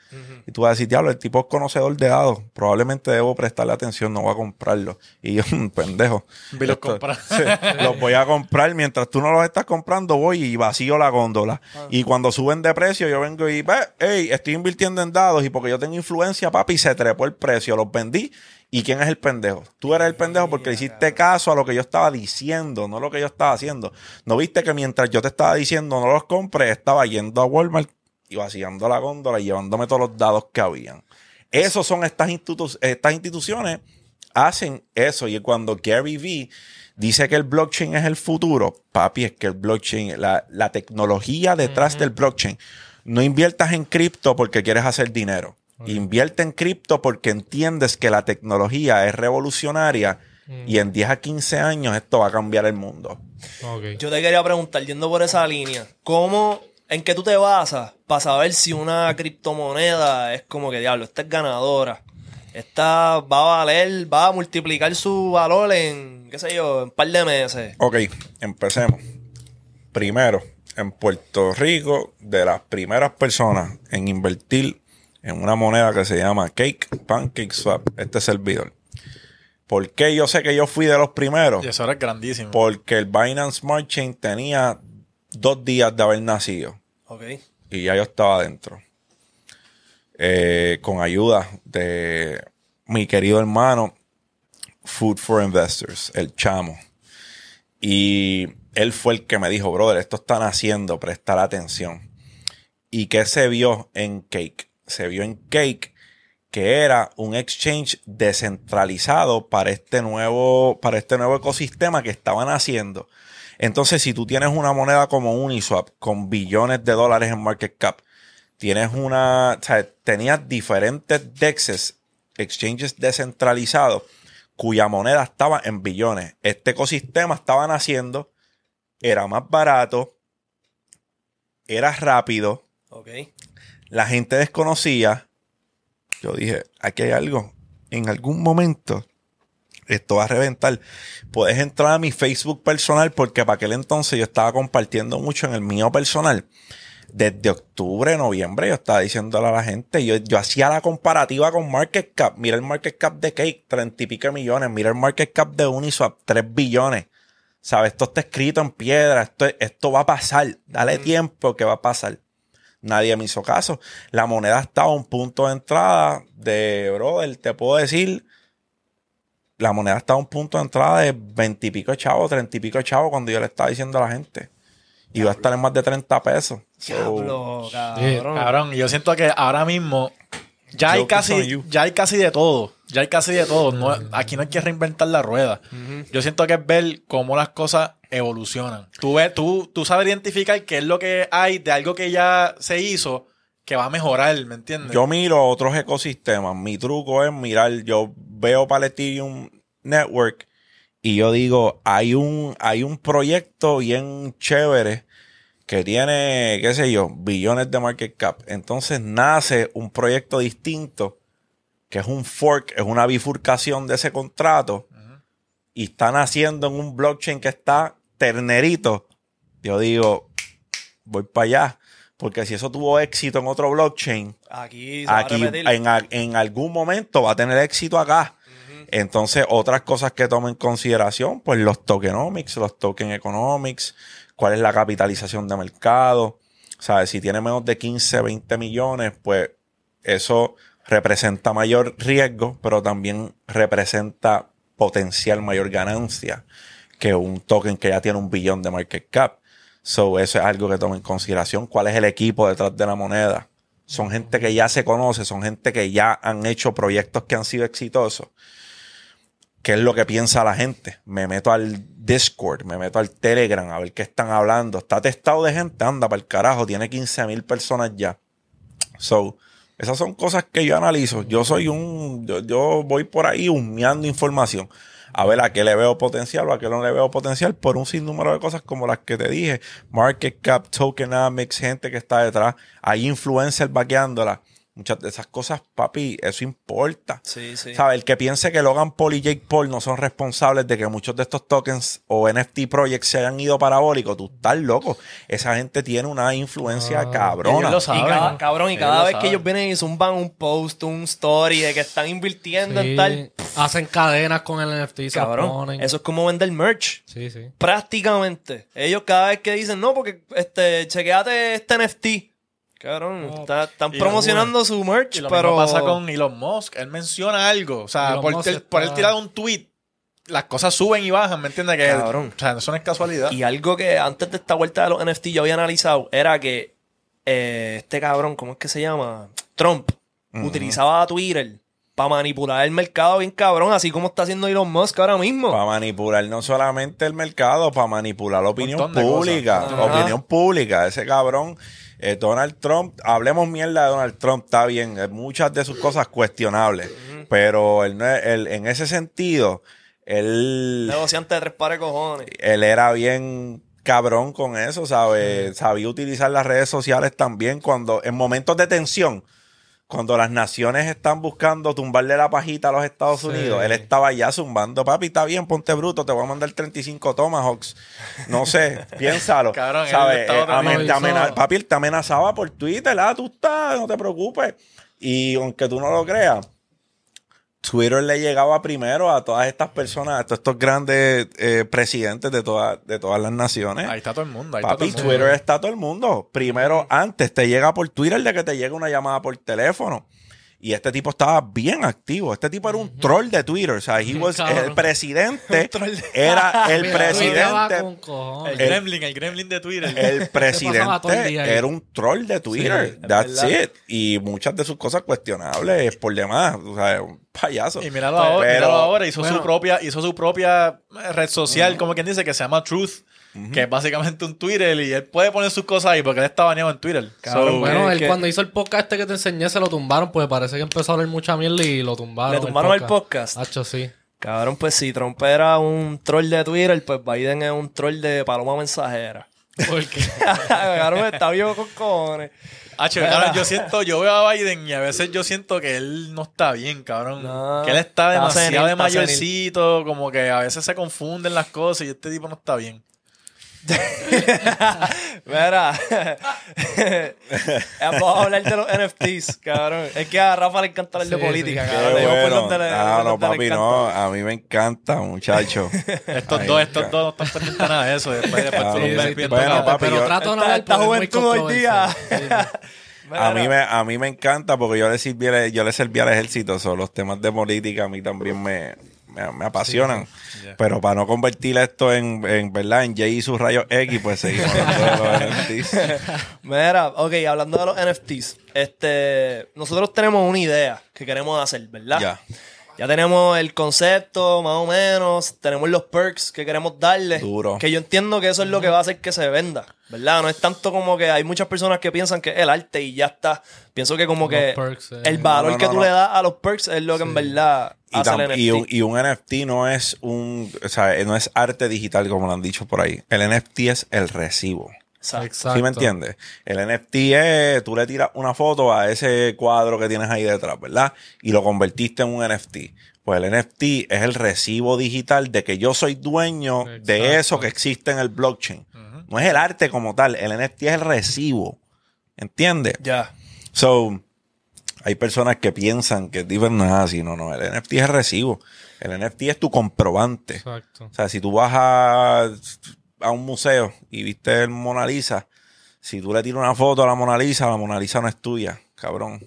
Y tú vas a decir, diablo, el tipo es conocedor de dados, probablemente debo prestarle atención, no voy a comprarlo. Y yo, pendejo. Vi los esto- comprar. sí, los voy a comprar mientras tú no los estás comprando, voy y vacío la góndola. Y cuando suben de precio, yo vengo y, ve, hey, estoy invirtiendo en dados y porque yo tengo influencia, papi, se trepó el precio, los vendí. ¿Y quién es el pendejo? Tú eres el pendejo porque le hiciste caso a lo que yo estaba diciendo, no lo que yo estaba haciendo. ¿No viste que mientras yo te estaba diciendo no los compres, estaba yendo a Walmart y vaciando la góndola y llevándome todos los dados que habían? Esos son estas, institu- estas instituciones, hacen eso. Y cuando Gary Vee dice que el blockchain es el futuro, papi, es que el blockchain, la, la tecnología detrás del blockchain, no inviertas en cripto porque quieres hacer dinero. Invierte en cripto porque entiendes que la tecnología es revolucionaria y en 10 a 15 años esto va a cambiar el mundo. Yo te quería preguntar, yendo por esa línea, ¿cómo, en qué tú te basas para saber si una criptomoneda es como que, diablo, esta es ganadora? Esta va a valer, va a multiplicar su valor en, qué sé yo, en un par de meses. Ok, empecemos. Primero, en Puerto Rico, de las primeras personas en invertir en una moneda que se llama Cake Pancake Swap, este servidor. ¿Por qué yo sé que yo fui de los primeros? Y eso era grandísimo. Porque el Binance Smart Chain tenía dos días de haber nacido Ok. y ya yo estaba adentro. Eh, con ayuda de mi querido hermano Food for Investors, el chamo. Y él fue el que me dijo, brother, esto están haciendo, prestar atención. ¿Y qué se vio en Cake? Se vio en Cake que era un exchange descentralizado para este nuevo, para este nuevo ecosistema que estaban haciendo. Entonces, si tú tienes una moneda como Uniswap con billones de dólares en market cap, tienes una, o sea, tenías diferentes dexes, exchanges descentralizados, cuya moneda estaba en billones. Este ecosistema estaba naciendo, era más barato, era rápido, Ok. La gente desconocía. Yo dije, aquí hay algo. En algún momento, esto va a reventar. Puedes entrar a mi Facebook personal porque para aquel entonces yo estaba compartiendo mucho en el mío personal. Desde octubre, noviembre, yo estaba diciéndole a la gente, yo, yo hacía la comparativa con Market Cap. Mira el Market Cap de Cake, 30 y pico millones. Mira el Market Cap de Uniswap, 3 billones. ¿Sabes? Esto está escrito en piedra. Esto, esto va a pasar. Dale tiempo que va a pasar. Nadie me hizo caso. La moneda estaba a un punto de entrada de, brother, te puedo decir, la moneda estaba a un punto de entrada de 20 y pico de chavos, 30 y pico chavos cuando yo le estaba diciendo a la gente. Iba a estar en más de 30 pesos. So, Diablo, cabrón. Cabrón, yo siento que ahora mismo ya hay casi, ya hay casi de todo. Ya hay casi de todo. No- aquí no hay que reinventar la rueda. Yo siento que es ver cómo las cosas evolucionan. Tú, ves, tú, tú sabes identificar qué es lo que hay de algo que ya se hizo que va a mejorar, ¿me entiendes? Yo miro otros ecosistemas. Mi truco es mirar, yo veo Ethereum Network y yo digo, hay un, hay un proyecto bien chévere que tiene, qué sé yo, billones de market cap. Entonces nace un proyecto distinto que es un fork, es una bifurcación de ese contrato y está naciendo en un blockchain que está ternerito. Yo digo, voy para allá. Porque si eso tuvo éxito en otro blockchain, Aquí aquí en, en algún momento va a tener éxito acá. Entonces, otras cosas que tomen en consideración, pues los tokenomics, los token economics, cuál es la capitalización de mercado. ¿Sabes? Si tiene menos de 15, 20 millones, pues eso representa mayor riesgo, pero también representa potencial mayor ganancia que un token que ya tiene un billón de market cap. So, eso es algo que toma en consideración. ¿Cuál es el equipo detrás de la moneda? Son gente que ya se conoce, son gente que ya han hecho proyectos que han sido exitosos. ¿Qué es lo que piensa la gente? Me meto al Discord, me meto al Telegram a ver qué están hablando. Está testado de gente, anda para el carajo, tiene 15 mil personas ya. So, esas son cosas que yo analizo. Yo soy un, yo, yo voy por ahí humeando información. A ver a qué le veo potencial o a qué no le veo potencial por un sinnúmero de cosas como las que te dije. Market cap, tokenomics, gente que está detrás. Hay influencers vaqueándola. Muchas de esas cosas, papi, eso importa. Sí, sí. ¿Sabes? El que piense que Logan Paul y Jake Paul no son responsables de que muchos de estos tokens o NFT projects se hayan ido parabólicos, tú estás loco. Esa gente tiene una influencia Ellos cabrona. lo Y cada, cabrón, y Ellos cada vez que ellos vienen y zumban un post, un story de que están invirtiendo en Sí, tal. Hacen cadenas con el NFT y se Cabrón, ponen. eso es como vender merch. Sí, sí. Prácticamente. Ellos cada vez que dicen, no, porque este, chequeate este NFT. Cabrón, está- están promocionando su merch, Y lo pero. mismo pasa con Elon Musk. Él menciona algo. O sea, Elon por, él- está- tirar un tweet, las cosas suben y bajan, ¿me entiendes? Que, Cabrón. O sea, eso no es casualidad. Y algo que antes de esta vuelta de los NFT yo había analizado era que eh, este cabrón, ¿cómo es que se llama? Trump, utilizaba Twitter para manipular el mercado bien cabrón, así como está haciendo Elon Musk ahora mismo. Para manipular no solamente el mercado, para manipular la opinión pública. Opinión pública. Ese cabrón, eh, Donald Trump, hablemos mierda de Donald Trump, está bien. eh, muchas de sus cosas cuestionables. Pero él él- en ese sentido, él, Negociante de tres pares de cojones. él era bien cabrón con eso, ¿sabes? Sabía utilizar las redes sociales también cuando, en momentos de tensión, cuando las naciones están buscando tumbarle la pajita a los Estados Sí. Unidos, él estaba ya zumbando, papi, está bien, ponte bruto, te voy a mandar 35 Tomahawks. No sé, piénsalo. Cabrón, ¿sabes? Eh, amen- papi, te amenazaba por Twitter, ah, tú estás, no te preocupes. Y aunque tú no lo creas, Twitter le llegaba primero a todas estas personas, a todos estos grandes eh, presidentes de, todas de todas las naciones. Ahí está todo el mundo. Ahí está todo Papi, el mundo. Twitter está todo el mundo. Primero, antes te llega por Twitter de que te llega una llamada por teléfono. Y este tipo estaba bien activo. Este tipo era un troll de Twitter. O sea, he was- el presidente era el presidente. El gremlin, el gremlin de Twitter. El presidente era un troll de Twitter. Sí, That's it. Y muchas de sus cosas cuestionables por demás. O sea, un payaso. Y míralo ahora, Pero- míralo ahora, hizo bueno. su propia, hizo su propia red social, como quien dice, que se llama Truth, que es básicamente un Twitter, y él puede poner sus cosas ahí porque él está baneado en Twitter. Cabrón, So, Bueno, él que- cuando hizo el podcast este que te enseñé se lo tumbaron, pues parece que empezó a hablar mucha mierda y lo tumbaron. ¿Le tumbaron el podcast? Hacho, sí. Cabrón, pues si Trump era un troll de Twitter, pues Biden es un troll de paloma mensajera. Porque cabrón, está vivo con cojones. Hacho, cabrón, yo siento, yo veo a Biden y a veces yo siento que él no está bien, cabrón. No, que él está está demasiado senil, de está mayorcito, como que a veces se confunden las cosas y este tipo no está bien. Mira, vamos a hablar de los NFTs, cabrón. Es que a Rafa le encanta hablar de Sí, política, sí. Cabrón. Por bueno. le- Ah, no, papi, no. A mí me encanta, muchacho. Estos Ay, dos, estos dos no están pendientes nada de eso. Después, después Ah, tú los sí, ves sí, bien bueno, tocados. papi, pero yo- trato de no hablar esta juventud hoy día. A mí, me, a mí me encanta porque yo le serví, al- yo le serví al ejército. so, los temas de política a mí también me, me, me apasionan. Yeah. Pero para no convertir esto en, en verdad en Jay y sus rayos X, pues seguimos hablando de los NFTs. Mira, ok, hablando de los NFTs, este, nosotros tenemos una idea que queremos hacer, ¿verdad? Ya. Ya tenemos el concepto, más o menos, tenemos los perks que queremos darle. Duro. Que yo entiendo que eso es lo que va a hacer que se venda, ¿verdad? No es tanto como que hay muchas personas que piensan que es el arte y ya está. Pienso que como Los que perks, eh. el valor No, no, que tú no. le das a los perks es lo que en verdad Y, hace el NFT. y un, y un NFT no es un, o sea, no es arte digital como lo han dicho por ahí. El NFT es el recibo. Exacto. Exacto. ¿Sí me entiendes? El NFT es, tú le tiras una foto a ese cuadro que tienes ahí detrás, ¿verdad? Y lo convertiste en un NFT. Pues el NFT es el recibo digital de que yo soy dueño de eso que existe en el blockchain. No es el arte como tal, el NFT es el recibo. ¿Entiendes? Ya. So, hay personas que piensan que Diver no es así. No, no, el NFT es el recibo. El NFT es tu comprobante. Exacto. O sea, si tú vas a, a un museo y viste el Mona Lisa, si tú le tiras una foto a la Mona Lisa, la Mona Lisa no es tuya, cabrón.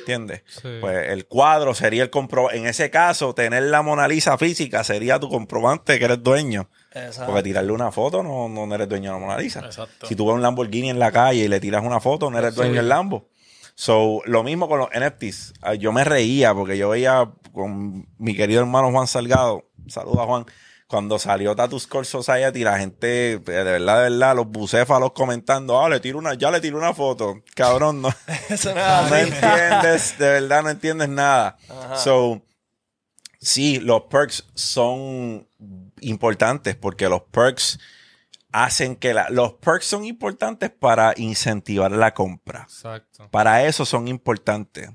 ¿Entiendes? Sí. Pues el cuadro sería el comprobante. En ese caso, tener la Mona Lisa física sería tu comprobante que eres dueño. Exacto. Porque tirarle una foto no, no eres dueño de la Mona Lisa. Exacto. Si tú ves un Lamborghini en la calle y le tiras una foto, no eres dueño del Lambo. So, lo mismo con los NFTs. Ah, Yo me reía porque yo veía con mi querido hermano Juan Salgado, saluda Juan, cuando salió Tattoo Score Society, la gente, de verdad, de verdad, los bucéfalos comentando, ah, le tiro una, ya le tiré una foto. Cabrón, no, Eso no no entiendes, de verdad no entiendes nada. So, sí, los perks son importantes porque los perks hacen que la, los perks son importantes para incentivar la compra. Exacto. Para eso son importantes.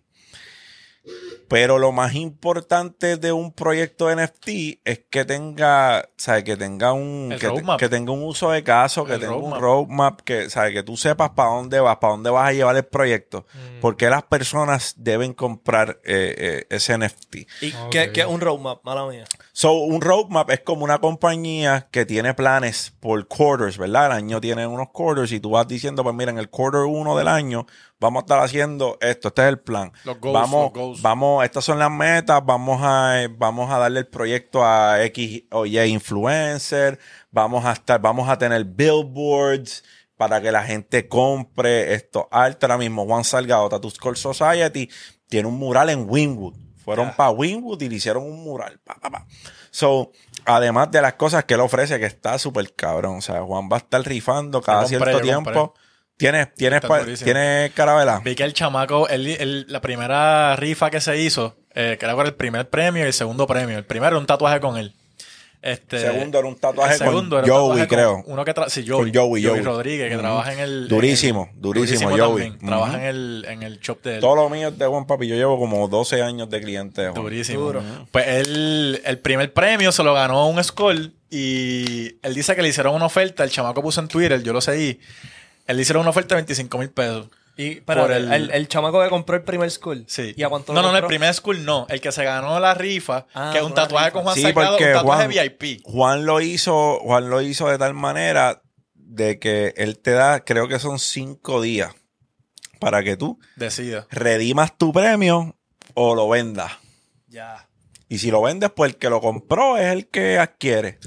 Pero lo más importante de un proyecto NFT es que tenga, ¿sabes? Que tenga un, que, te- roadmap. que tenga un uso de caso, que El tenga un roadmap. que, ¿sabes? Que tú sepas para dónde vas, para dónde vas a llevar el proyecto. Mm. Porque las personas deben comprar eh, eh, ese NFT. ¿Y qué, qué es un roadmap? Mala mía. So, un roadmap es como una compañía que tiene planes por quarters, ¿verdad? El año tiene unos quarters y tú vas diciendo, pues mira, en el quarter uno del año vamos a estar haciendo esto, este es el plan. Los goals, vamos, los goals. vamos, estas son las metas, vamos a, eh, vamos a darle el proyecto a X o Y influencer, vamos a estar, vamos a tener billboards para que la gente compre esto arte. Ahora mismo Juan Salgado, Tattoo Score Society, tiene un mural en Winwood. Fueron para Winwood y le hicieron un mural. Pa, pa, pa. So, además de las cosas que él ofrece, que está súper cabrón. O sea, Juan va a estar rifando cada compré, cierto tiempo. compré. ¿Tienes, tienes, durísimo. ¿tienes carabela? Vi que el chamaco, él- él- la primera rifa que se hizo, eh, que era por el primer premio y el segundo premio. El primero era un tatuaje con él. Este, Segundo era un tatuaje el segundo con era un Joey, tatuaje creo. con Uno que sí, Joey, Con Joey, Joey. Rodríguez, que trabaja en el. Durísimo, en el- durísimo, Joey. también. Trabaja en el, en el shop de él. Todo lo mío es de Juan Papi. Yo llevo como 12 años de cliente Juan. Durísimo. Duro. Pues él, el primer premio se lo ganó un Skull y él dice que le hicieron una oferta. El chamaco puso en Twitter, yo lo seguí. Él le hicieron una oferta de 25 mil pesos. Y, espérate, Por el... el- El, chamaco que compró el primer school. Sí. ¿Y a cuánto no, lo no, no, el primer Skull no. El que se ganó la rifa, Ah, que es un tatuaje rifa. con Juan Sí, Salgado, un tatuaje Juan, VIP. Juan lo hizo, Juan lo hizo de tal manera de que él te da, creo que son cinco días para que tú Decida. redimas tu premio o lo vendas. Ya. Y si lo vendes, pues el que lo compró es el que adquiere.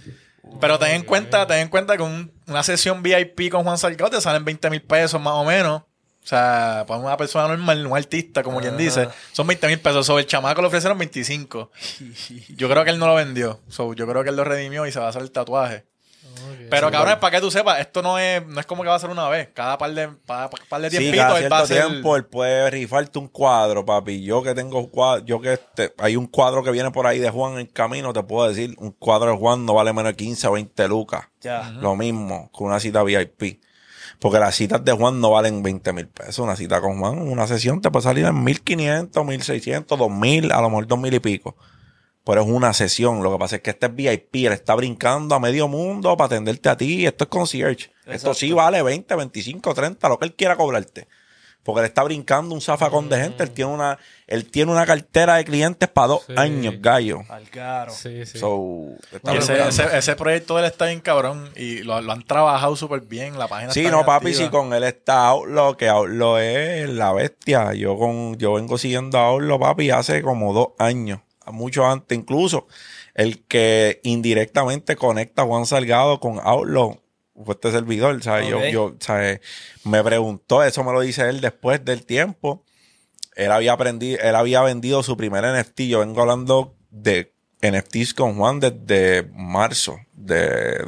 Pero ten en cuenta, ten en cuenta que un- una sesión VIP con Juan Salgado te salen 20 mil pesos más o menos. O sea, para una persona normal, un artista, como quien dice, son 20 mil pesos. Sobre el chamaco le ofrecieron 25. Yo creo que él no lo vendió. So, yo creo que él lo redimió y se va a hacer el tatuaje. Pero cabrón, para que tú sepas, esto no es, no es como que va a ser una vez. Cada par de, pa- pa- par de Sí, tiempitos cada él va a tiempo él puede rifarte un cuadro, papi. Yo que tengo cuadro, yo que este- hay un cuadro que viene por ahí de Juan en camino, te puedo decir, un cuadro de Juan no vale menos de 15 o 20 lucas. Ya. Lo mismo con una cita VIP. Porque las citas de Juan no valen 20 mil pesos. Una cita con Juan, una sesión te puede salir en 1500, 1600, 2000, a lo mejor 2000 y pico. Pero es una sesión. Lo que pasa es que este es VIP. Él está brincando a medio mundo para atenderte a ti. Esto es concierge. Esto sí vale 20, 25, 30, lo que él quiera cobrarte. Porque él está brincando un zafacón de gente. Él tiene una, él tiene una cartera de clientes para dos Sí. años, gallo. Al caro. Sí, sí. So, ese, ese, ese proyecto de él está bien cabrón y lo, lo han trabajado súper bien. La página Sí, está no, papi, activa. si con él está Outlaw, que Outlaw es la bestia. Yo con, yo vengo siguiendo a Outlaw, papi, hace como dos años, mucho antes, incluso el que indirectamente conecta a Juan Salgado con Outlaw fue este servidor, ¿sabes? Yo, yo, ¿sabes? Me preguntó, eso me lo dice él después del tiempo. Él había aprendido, él había vendido su primer NFT. Yo vengo hablando de NFTs con Juan desde marzo de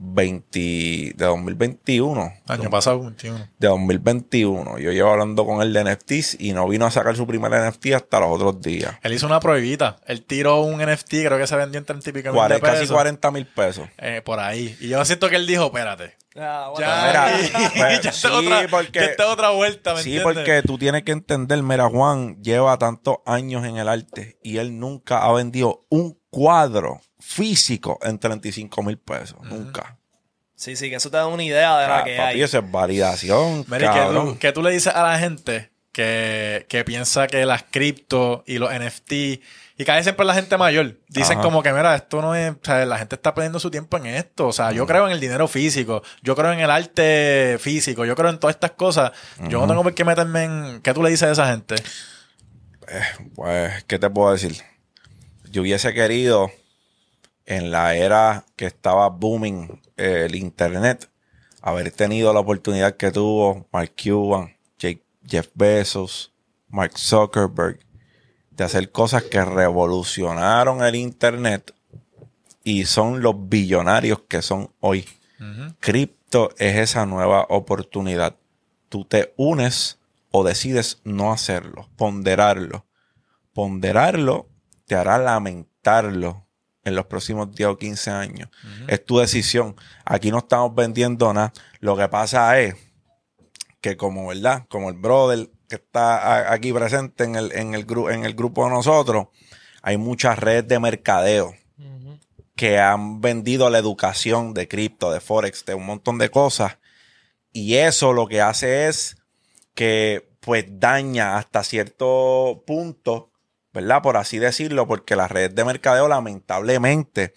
2020, de 2021. Año pasado, 21. De 2021. Yo llevo hablando con él de NFTs y no vino a sacar su primer NFT hasta los otros días. Él hizo una prohibita. Él tiró un NFT, creo que se vendió en 30 y pico mil de casi pesos. 40 mil pesos. Eh, por ahí. Y yo siento que él dijo, espérate. Ah, bueno. Ya, Mira, pues, ya está sí, otra, porque- ya otra vuelta, ¿me Sí, entiendes? porque tú tienes que entender, mira, Juan lleva tantos años en el arte y él nunca ha vendido un cuadro físico en 35 mil pesos. Nunca. Sí, sí, que eso te da una idea de la que papi, hay. eso es validación. Mira, ¿y ¿qué cabrón. tú, le dices a la gente que, que piensa que las cripto y los NFT y casi siempre la gente mayor dicen Ajá. como que mira esto no es o sea, la gente está perdiendo su tiempo en esto o sea yo creo en el dinero físico yo creo en el arte físico yo creo en todas estas cosas yo no tengo por qué meterme en ¿qué tú le dices a esa gente? Pues, ¿qué te puedo decir? Yo hubiese querido, en la era que estaba booming eh, el internet, haber tenido la oportunidad que tuvo Mark Cuban, Jake- Jeff Bezos, Mark Zuckerberg, de hacer cosas que revolucionaron el internet y son los billonarios que son hoy. Cripto es esa nueva oportunidad. Tú te unes o decides no hacerlo, ponderarlo. Ponderarlo te hará lamentarlo en los próximos 10 o 15 años. Es tu decisión. Aquí no estamos vendiendo nada. Lo que pasa es que como, ¿verdad? Como el brother que está aquí presente en el, en el, gru- en el grupo de nosotros, hay muchas redes de mercadeo que han vendido la educación de cripto, de forex, de un montón de cosas. Y eso lo que hace es que pues daña hasta cierto punto, ¿verdad? Por así decirlo, porque las redes de mercadeo lamentablemente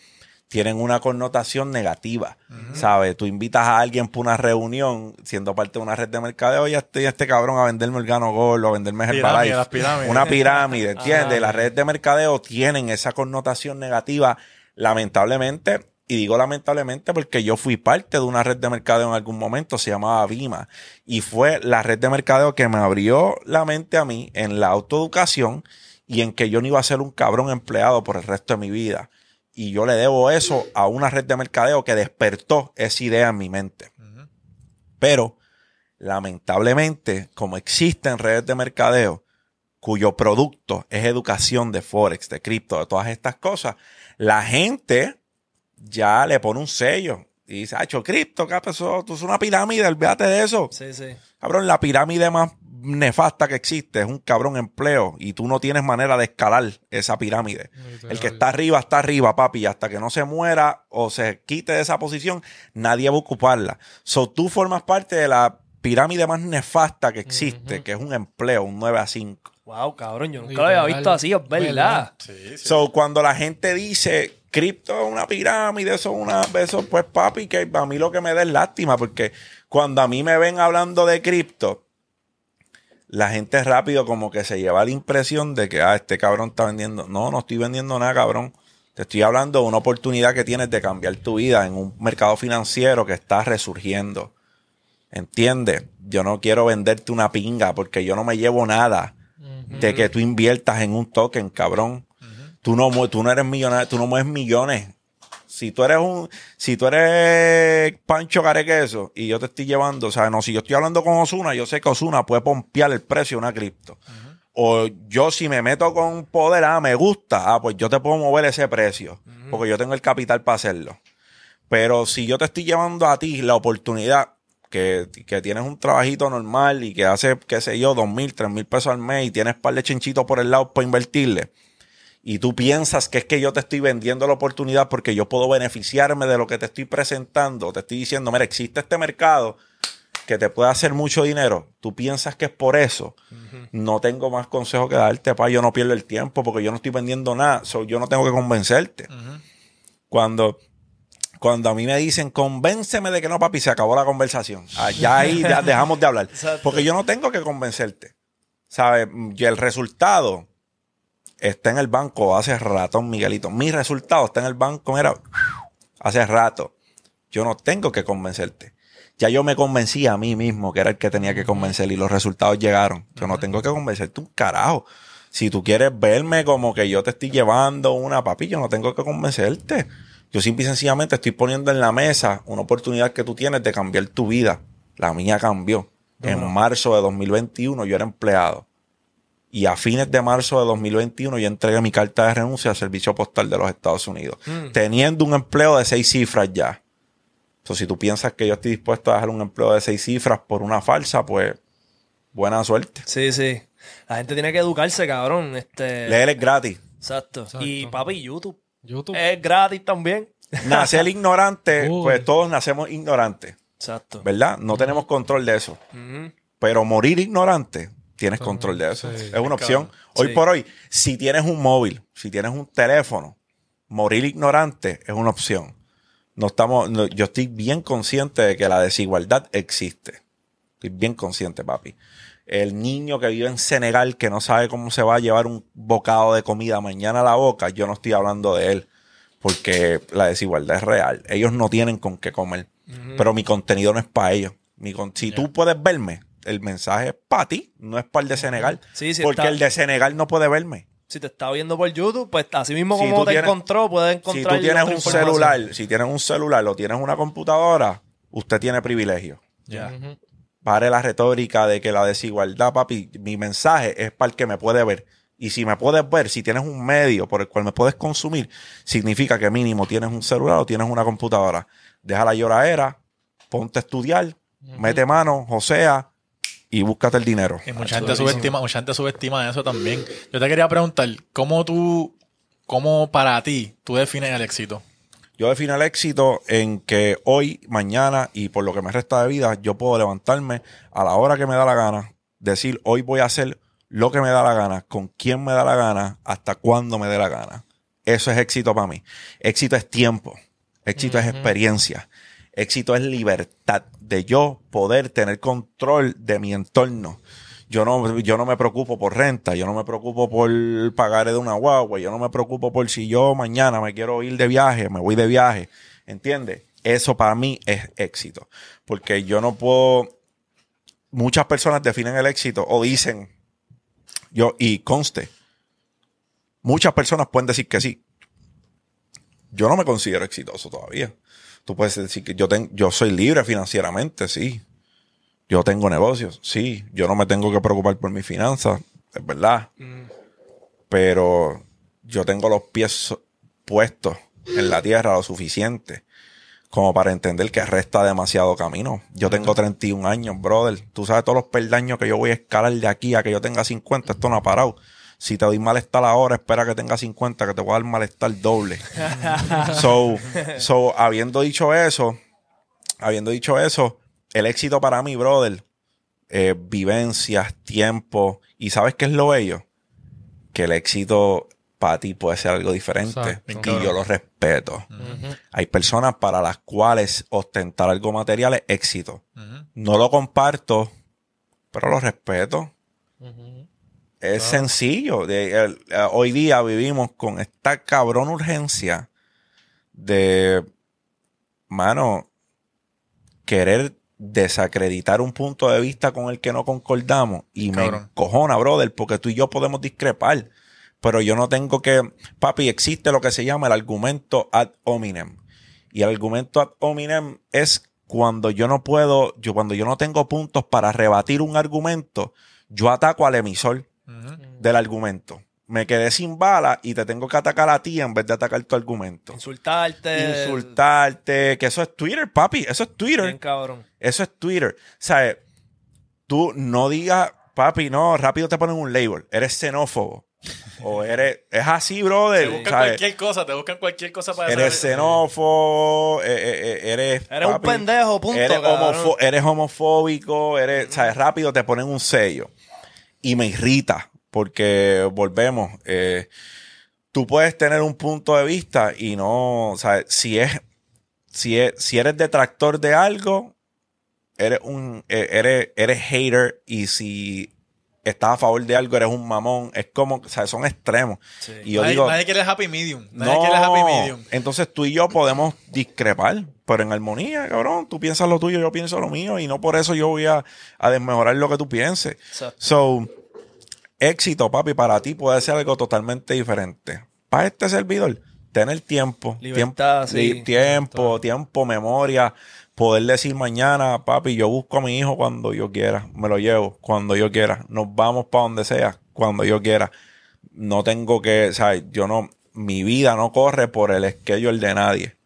tienen una connotación negativa, ¿sabes? Tú invitas a alguien para una reunión, siendo parte de una red de mercadeo, y este, este cabrón a venderme el gano gordo, a venderme Pirámide, Herbalife. Una pirámide, ¿entiendes? Las redes de mercadeo tienen esa connotación negativa, lamentablemente. Y digo lamentablemente porque yo fui parte de una red de mercadeo en algún momento, se llamaba Vima. Y fue la red de mercadeo que me abrió la mente a mí en la autoeducación y en que yo no iba a ser un cabrón empleado por el resto de mi vida. Y yo le debo eso a una red de mercadeo que despertó esa idea en mi mente. Pero, lamentablemente, como existen redes de mercadeo cuyo producto es educación de Forex, de cripto, de todas estas cosas, la gente ya le pone un sello y dice, ah, cripto, ¿qué pasó? Tú es una pirámide, olvídate de eso. Sí, sí. Cabrón, la pirámide más nefasta que existe es un cabrón empleo y tú no tienes manera de escalar esa pirámide. El que está arriba está arriba, papi, y hasta que no se muera o se quite de esa posición, nadie va a ocuparla. So, tú formas parte de la pirámide más nefasta que existe, que es un empleo, un 9 a 5. Wow, cabrón, yo nunca lo había visto así, es verdad. ¿Verdad? Sí, sí. So, cuando la gente dice cripto es una pirámide, eso es una, eso, pues papi, que a mí lo que me da es lástima, porque cuando a mí me ven hablando de cripto, la gente rápido como que se lleva la impresión de que, ah, este cabrón está vendiendo. No, no estoy vendiendo nada, cabrón. Te estoy hablando de una oportunidad que tienes de cambiar tu vida en un mercado financiero que está resurgiendo. ¿Entiendes? Yo no quiero venderte una pinga porque yo no me llevo nada de que tú inviertas en un token, cabrón. Tú no, tú no eres millonario, tú no mueves millones. Si tú eres un, si tú eres Pancho Carequeso y yo te estoy llevando, o sea, no, si yo estoy hablando con Osuna, yo sé que Osuna puede pompear el precio de una cripto. O yo si me meto con poder, ah, me gusta, ah, pues yo te puedo mover ese precio, porque yo tengo el capital para hacerlo. Pero si yo te estoy llevando a ti la oportunidad que, que tienes un trabajito normal y que hace, qué sé yo, dos mil, tres mil pesos al mes y tienes par de chinchitos por el lado para invertirle, y tú piensas que es que yo te estoy vendiendo la oportunidad porque yo puedo beneficiarme de lo que te estoy presentando, te estoy diciendo, mira, existe este mercado que te puede hacer mucho dinero, tú piensas que es por eso, no tengo más consejo que darte, pa, yo no pierdo el tiempo porque yo no estoy vendiendo nada, so, yo no tengo que convencerte. Cuando, cuando a mí me dicen, convénceme de que no, papi, se acabó la conversación. Allá ahí ya dejamos de hablar. Exacto. Porque yo no tengo que convencerte. ¿Sabes? Y el resultado está en el banco hace rato, Miguelito. Mi resultado está en el banco, mira, hace rato. Yo no tengo que convencerte. Ya yo me convencí a mí mismo que era el que tenía que convencer y los resultados llegaron. Yo no tengo que convencerte un carajo. Si tú quieres verme como que yo te estoy llevando una papi, yo no tengo que convencerte. Yo simple y sencillamente estoy poniendo en la mesa una oportunidad que tú tienes de cambiar tu vida. La mía cambió. En marzo de 2021 yo era empleado. Y a fines de marzo de 2021 yo entregué mi carta de renuncia al Servicio Postal de los Estados Unidos. Teniendo un empleo de seis cifras ya. Entonces, si tú piensas que yo estoy dispuesto a dejar un empleo de seis cifras por una falsa, pues buena suerte. Sí, sí. La gente tiene que educarse, cabrón. Este... Leer es gratis. Exacto. Exacto. Y papi, YouTube. YouTube. Es gratis también. Nacer ignorante, Uy. pues todos nacemos ignorantes, Exacto. ¿verdad? No tenemos control de eso. Pero morir ignorante, tienes control de eso. sí. Es una opción. Hoy Sí. por hoy, si tienes un móvil, si tienes un teléfono, morir ignorante es una opción. No estamos, no- yo estoy bien consciente de que la desigualdad existe. Estoy bien consciente, papi. El niño que vive en Senegal que no sabe cómo se va a llevar un bocado de comida mañana a la boca, yo no estoy hablando de él. Porque la desigualdad es real. Ellos no tienen con qué comer. Pero mi contenido no es para ellos. Mi con- si tú puedes verme, el mensaje es para ti, no es para el de Senegal. Sí, sí, porque está- el de Senegal no puede verme. Si te está viendo por YouTube, pues así mismo Si como te tienes- encontró, puedes Si encontrar tú tienes un celular, si tienes un celular o tienes una computadora, usted tiene privilegio. Ya. Pare la retórica de que la desigualdad, papi, mi mensaje es para el que me puede ver. Y si me puedes ver, si tienes un medio por el cual me puedes consumir, significa que mínimo tienes un celular o tienes una computadora. Deja la lloradera, ponte a estudiar, mete mano, josea y búscate el dinero. Y mucha gente subestima, mucha gente subestima eso también. Yo te quería preguntar, ¿cómo tú, cómo para ti tú defines el éxito? Yo defino el éxito en que hoy, mañana y por lo que me resta de vida, yo puedo levantarme a la hora que me da la gana, decir hoy voy a hacer lo que me da la gana, con quién me da la gana, hasta cuándo me dé la gana. Eso es éxito para mí. Éxito es tiempo, éxito es experiencia, éxito es libertad de yo poder tener control de mi entorno. Yo no, yo no me preocupo por renta, yo no me preocupo por pagar de una guagua, yo no me preocupo por si yo mañana me quiero ir de viaje, me voy de viaje. ¿Entiendes? Eso para mí es éxito. Porque yo no puedo. Muchas personas definen el éxito o dicen, yo, y conste, muchas personas pueden decir que sí. Yo no me considero exitoso todavía. Tú puedes decir que yo, ten- yo soy libre financieramente, sí. Yo tengo negocios, sí. Yo no me tengo que preocupar por mis finanzas, es verdad. Pero yo tengo los pies puestos en la tierra lo suficiente como para entender que resta demasiado camino. Yo tengo 31 años, brother. Tú sabes todos los peldaños que yo voy a escalar de aquí a que yo tenga 50. Esto no ha parado. Si te doy malestar ahora, espera que tenga 50, que te voy a dar malestar doble. so, so, habiendo dicho eso, habiendo dicho eso, el éxito para mí, brother, eh, vivencias, tiempo, y ¿sabes qué es lo bello? Que el éxito para ti puede ser algo diferente Exacto. y yo lo respeto. Hay personas para las cuales ostentar algo material es éxito. No lo comparto, pero lo respeto. Es sencillo. De- el- eh, hoy día vivimos con esta cabrón urgencia de, mano, querer desacreditar un punto de vista con el que no concordamos. Y me encojona, brother, porque tú y yo podemos discrepar. Pero yo no tengo que... Papi, existe lo que se llama el argumento ad hominem. Y el argumento ad hominem es cuando yo no puedo, yo cuando yo no tengo puntos para rebatir un argumento, yo ataco al emisor del argumento. me quedé sin bala y te tengo que atacar a ti en vez de atacar tu argumento. Insultarte. Insultarte, que eso es Twitter, papi, eso es Twitter. Bien cabrón. Eso es Twitter. O sea, tú no digas, papi, no, rápido te ponen un label. Eres xenófobo. o eres. Es así, Te brother. buscan ¿sabes? cualquier cosa, te buscan cualquier cosa para Eres saber- xenófobo, eh, eh, eh, eres. Eres un pendejo, punto, Eres, homofo- eres homofóbico, eres. ¿Sabes? Rápido te ponen un sello. Y me irrita, porque volvemos. eh, tú puedes tener un punto de vista y no. ¿Sabes? Si es. Si, es, si eres detractor de algo, eres un. eh, Eres, eres hater. Y si estás a favor de algo, eres un mamón. Es como. O sea, son extremos. Sí. Y yo nadie, digo. nadie quiere el happy medium. Nadie No, quiere el happy medium. entonces tú y yo podemos discrepar, pero en armonía, cabrón. Tú piensas lo tuyo, yo pienso lo mío, y no por eso yo voy a, a desmejorar lo que tú pienses. Exacto. So, éxito, papi, para ti puede ser algo totalmente diferente. Para este servidor, tener tiempo, Libertad, tiempo, sí. tiempo, tiempo, memoria, poder decir mañana, papi, yo busco a mi hijo cuando yo quiera, me lo llevo cuando yo quiera, nos vamos para donde sea, cuando yo quiera. No tengo que, o sea, yo no, mi vida no corre por el schedule de nadie,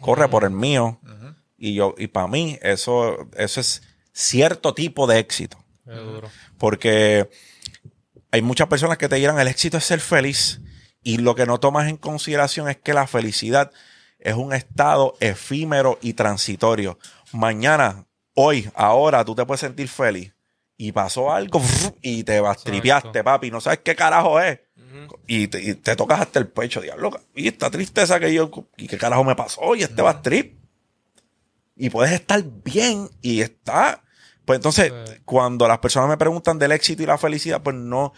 corre por el mío. Y yo, y para mí, eso, eso es cierto tipo de éxito. Porque hay muchas personas que te dirán el éxito es ser feliz y lo que no tomas en consideración es que la felicidad es un estado efímero y transitorio. Mañana, hoy, ahora tú te puedes sentir feliz y pasó algo y te vas, Exacto. tripeaste, papi, no sabes qué carajo es. Y te, y te tocas hasta el pecho, diablo. Y esta tristeza que yo, ¿y qué carajo me pasó? Y este va trip. Y puedes estar bien y está. Pues entonces, Sí. cuando las personas me preguntan del éxito y la felicidad, pues no.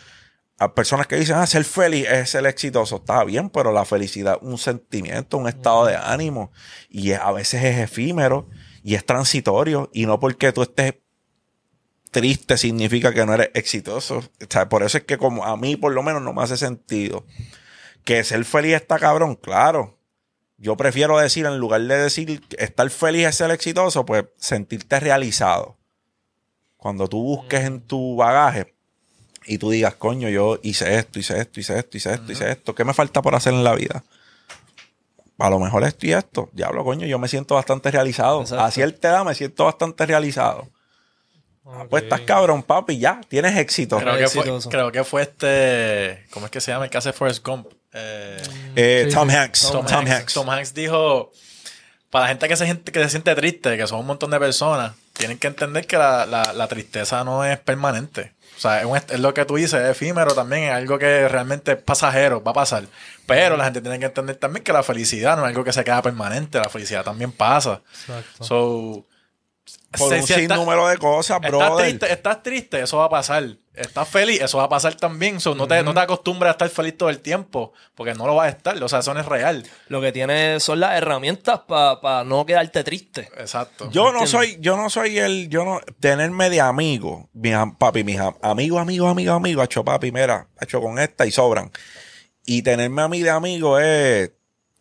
A personas que dicen, ah, ser feliz es ser exitoso. Está bien, pero la felicidad es un sentimiento, un estado de ánimo. Y a veces es efímero y es transitorio. Y no porque tú estés triste significa que no eres exitoso. O sea, por eso es que como a mí por lo menos no me hace sentido. Que ser feliz está cabrón, claro. Yo prefiero decir, en lugar de decir que estar feliz es ser exitoso, pues sentirte realizado. Cuando tú busques en tu bagaje y tú digas, coño, yo hice esto, hice esto, hice esto, hice esto, hice esto, ¿qué me falta por hacer en la vida? A lo mejor esto y esto. Diablo, coño, yo me siento bastante realizado. Exacto. A cierta edad me siento bastante realizado. Pues estás cabrón, papi, ya, tienes éxito. Creo que, fue, creo que fue este. ¿Cómo es que se llama el que hace Forrest Gump? Eh, Eh, Sí, Tom. Hanks. Tom, Tom, Hanks. Hanks. Tom Hanks dijo: Para la gente que se, siente, que se siente triste, que son un montón de personas, tienen que entender que la, la- la tristeza no es permanente. O sea, es, un est- es lo que tú dices, es efímero también, es algo que realmente es pasajero, va a pasar. Pero la gente tiene que entender también que la felicidad no es algo que se queda permanente, la felicidad también pasa. Exacto. So, Por si- un si está- sinnúmero de cosas, Estás triste, estás triste, eso va a pasar. Estás feliz, eso va a pasar también. So, no, te, no te acostumbres a estar feliz todo el tiempo, porque no lo vas a estar. O sea, eso no es real. Lo que tiene son las herramientas para no quedarte triste. Exacto. Yo no soy, yo no soy el, yo no, tenerme de amigo, am- papi, mis am- amigos, amigos, amigos, amigos, hecho papi, mira, hecho con esta y sobran. Y tenerme a mí de amigo es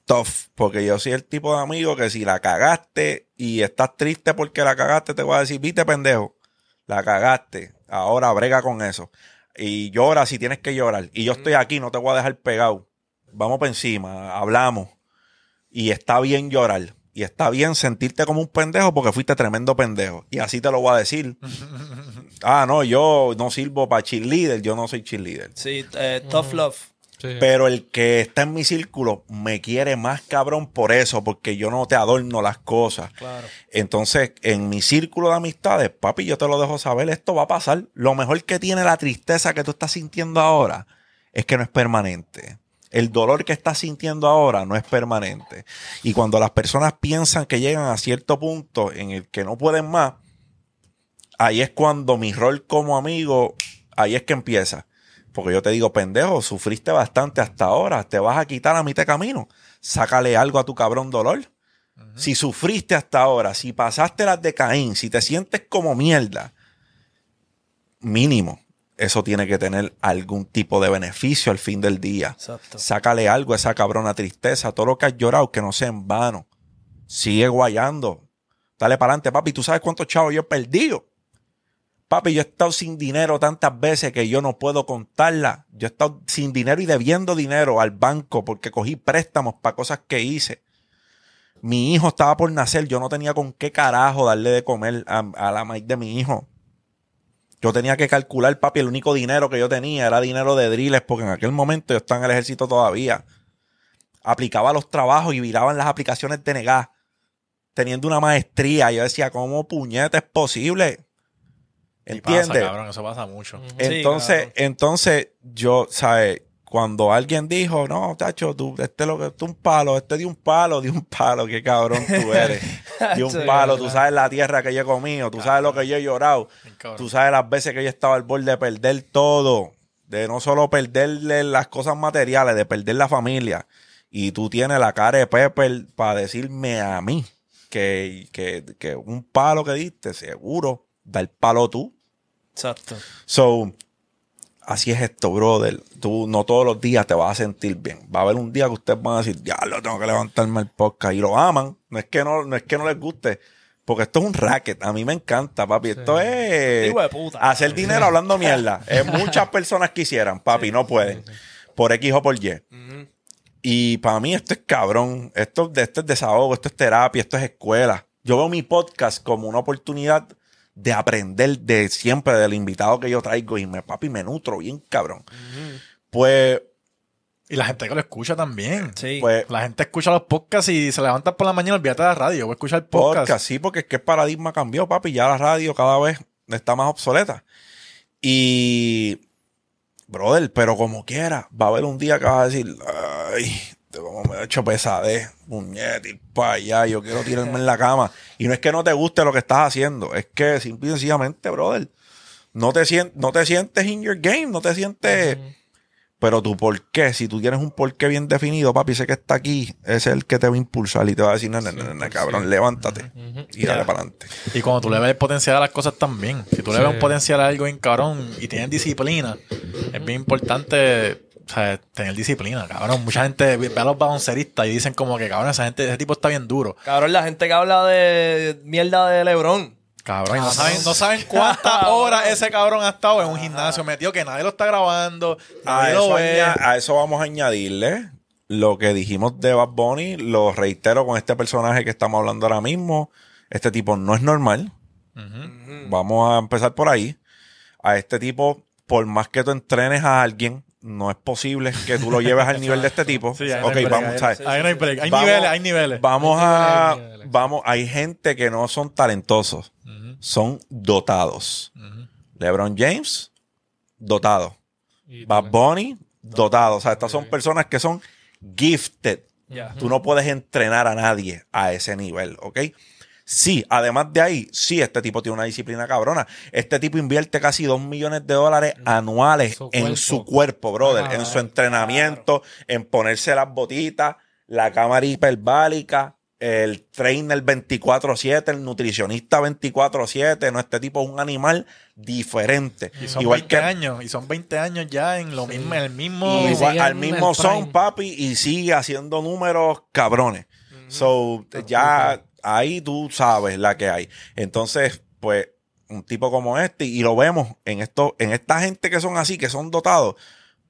tough, porque yo soy el tipo de amigo que si la cagaste y estás triste porque la cagaste, te voy a decir, viste pendejo, la cagaste, ahora brega con eso. Y llora si tienes que llorar. Y yo estoy aquí, no te voy a dejar pegado. Vamos para encima, hablamos. Y está bien llorar. Y está bien sentirte como un pendejo porque fuiste tremendo pendejo. Y así te lo voy a decir. ah, no, yo no sirvo para cheerleader, yo no soy cheerleader. Sí, eh, tough love. Sí. Pero el que está en mi círculo me quiere más cabrón por eso, porque yo no te adorno las cosas. Claro. Entonces, en mi círculo de amistades, papi, yo te lo dejo saber, esto va a pasar. Lo mejor que tiene la tristeza que tú estás sintiendo ahora es que no es permanente. El dolor que estás sintiendo ahora no es permanente. Y cuando las personas piensan que llegan a cierto punto en el que no pueden más, ahí es cuando mi rol como amigo, ahí es que empieza. Porque yo te digo, pendejo, sufriste bastante hasta ahora, te vas a quitar a mitad de camino. Sácale algo a tu cabrón dolor. Si sufriste hasta ahora, si pasaste las de Caín, si te sientes como mierda, mínimo, eso tiene que tener algún tipo de beneficio al fin del día. Exacto. Sácale algo a esa cabrona tristeza, todo lo que has llorado, que no sea en vano. Sigue guayando. Dale para adelante, papi. ¿Tú sabes cuántos chavos yo he perdido? Papi, yo he estado sin dinero tantas veces que yo no puedo contarla. Yo he estado sin dinero y debiendo dinero al banco porque cogí préstamos para cosas que hice. Mi hijo estaba por nacer, yo no tenía con qué carajo darle de comer a, la maíz de mi hijo. Yo tenía que calcular, papi, el único dinero que yo tenía era dinero de drills, porque en aquel momento yo estaba en el ejército todavía. Aplicaba los trabajos y viraban las aplicaciones de negar. Teniendo una maestría, yo decía, ¿cómo puñeta es posible? ¿Entiendes? cabrón, eso pasa mucho. Entonces, entonces, yo, ¿sabes? Cuando alguien dijo, no, tacho, tú, este lo que, tú un palo, este de un palo, de un palo, qué cabrón tú eres. De un Sí, palo, tú sabes la tierra que yo he comido, tú sabes lo que yo he llorado, tú sabes las veces que yo estaba al borde de perder todo, de no solo perderle las cosas materiales, de perder la familia. Y tú tienes la cara de Pepper para decirme a mí que, que, que un palo que diste, seguro, da el palo tú. Exacto. So, así es esto, brother. Tú no todos los días te vas a sentir bien. Va a haber un día que ustedes van a decir, ya lo tengo que levantarme el podcast. Y lo aman. No es que no, no es que no les guste. Porque esto es un racket. A mí me encanta, papi. Esto es Hijo de puta. hacer dinero hablando mierda. Es muchas personas quisieran, papi. No pueden. Por X o por Y. Y para mí esto es cabrón. Esto, esto es desahogo, esto es terapia, esto es escuela. Yo veo mi podcast como una oportunidad de aprender de siempre del invitado que yo traigo y me, papi, me nutro bien cabrón. Pues, Y la gente que lo escucha también. Sí. pues, La gente escucha los podcasts y se levanta por la mañana, olvídate de la radio, voy a escuchar podcast. podcast, sí, porque es que el paradigma cambió, papi. Ya la radio cada vez está más obsoleta. Y, brother, pero como quiera, va a haber un día que vas a decir, ay, te como me he hecho pesadez, puñete, ir para allá, yo quiero tirarme en la cama. Y no es que no te guste lo que estás haciendo, es que simple y sencillamente, brother, no te, sien- no te sientes in your game, no te sientes... Pero tu por qué, si tú tienes un por qué bien definido, papi, sé que está aquí, es el que te va a impulsar y te va a decir, no, no, no, no, cabrón, levántate y dale para adelante. Y cuando tú le ves el potencial a las cosas también. Si tú le ves un potencial a algo bien cabrón y tienes disciplina, es bien importante o sea, tener disciplina, cabrón. Mucha gente ve a los balonceristas y dicen como que, cabrón, esa gente, ese tipo está bien duro. Cabrón, la gente que habla de mierda de Lebron. Cabrón, no saben, no saben cuántas horas ese cabrón ha estado en un gimnasio metido que nadie lo está grabando, A nadie eso, lo ve. a eso vamos a añadirle lo que dijimos de Bad Bunny, lo reitero con este personaje que estamos hablando ahora mismo. Este tipo no es normal. Vamos a empezar por ahí. A este tipo, por más que tú entrenes a alguien, no es posible que tú lo lleves al nivel de este tipo. Sí, ok, break, vamos, ¿sabes? hay break. Hay Vamos- niveles, hay niveles. Vamos Hay niveles, a. hay niveles. Vamos, hay gente que no son talentosos, son dotados. LeBron James, dotado. Y Bad. Bunny, dotado. O sea, estas son personas que son gifted. Ya. Tú no puedes entrenar a nadie a ese nivel, ¿ok? Sí, además de ahí, sí, este tipo tiene una disciplina cabrona. Este tipo invierte casi dos millones de dólares anuales Su en su cuerpo, brother. Ah, en su entrenamiento, en ponerse las botitas, la cámara hiperbálica, el trainer 24-7, el nutricionista 24-7. No, este tipo es un animal diferente. Y son Igual 20 que años, y son 20 años ya en lo mismo, en el mismo. Igual, al mismo son, prime. papi, y sigue haciendo números cabrones. So, ya ahí tú sabes la que hay. Entonces, pues, un tipo como este, y lo vemos en esto, en esta gente que son así, que son dotados.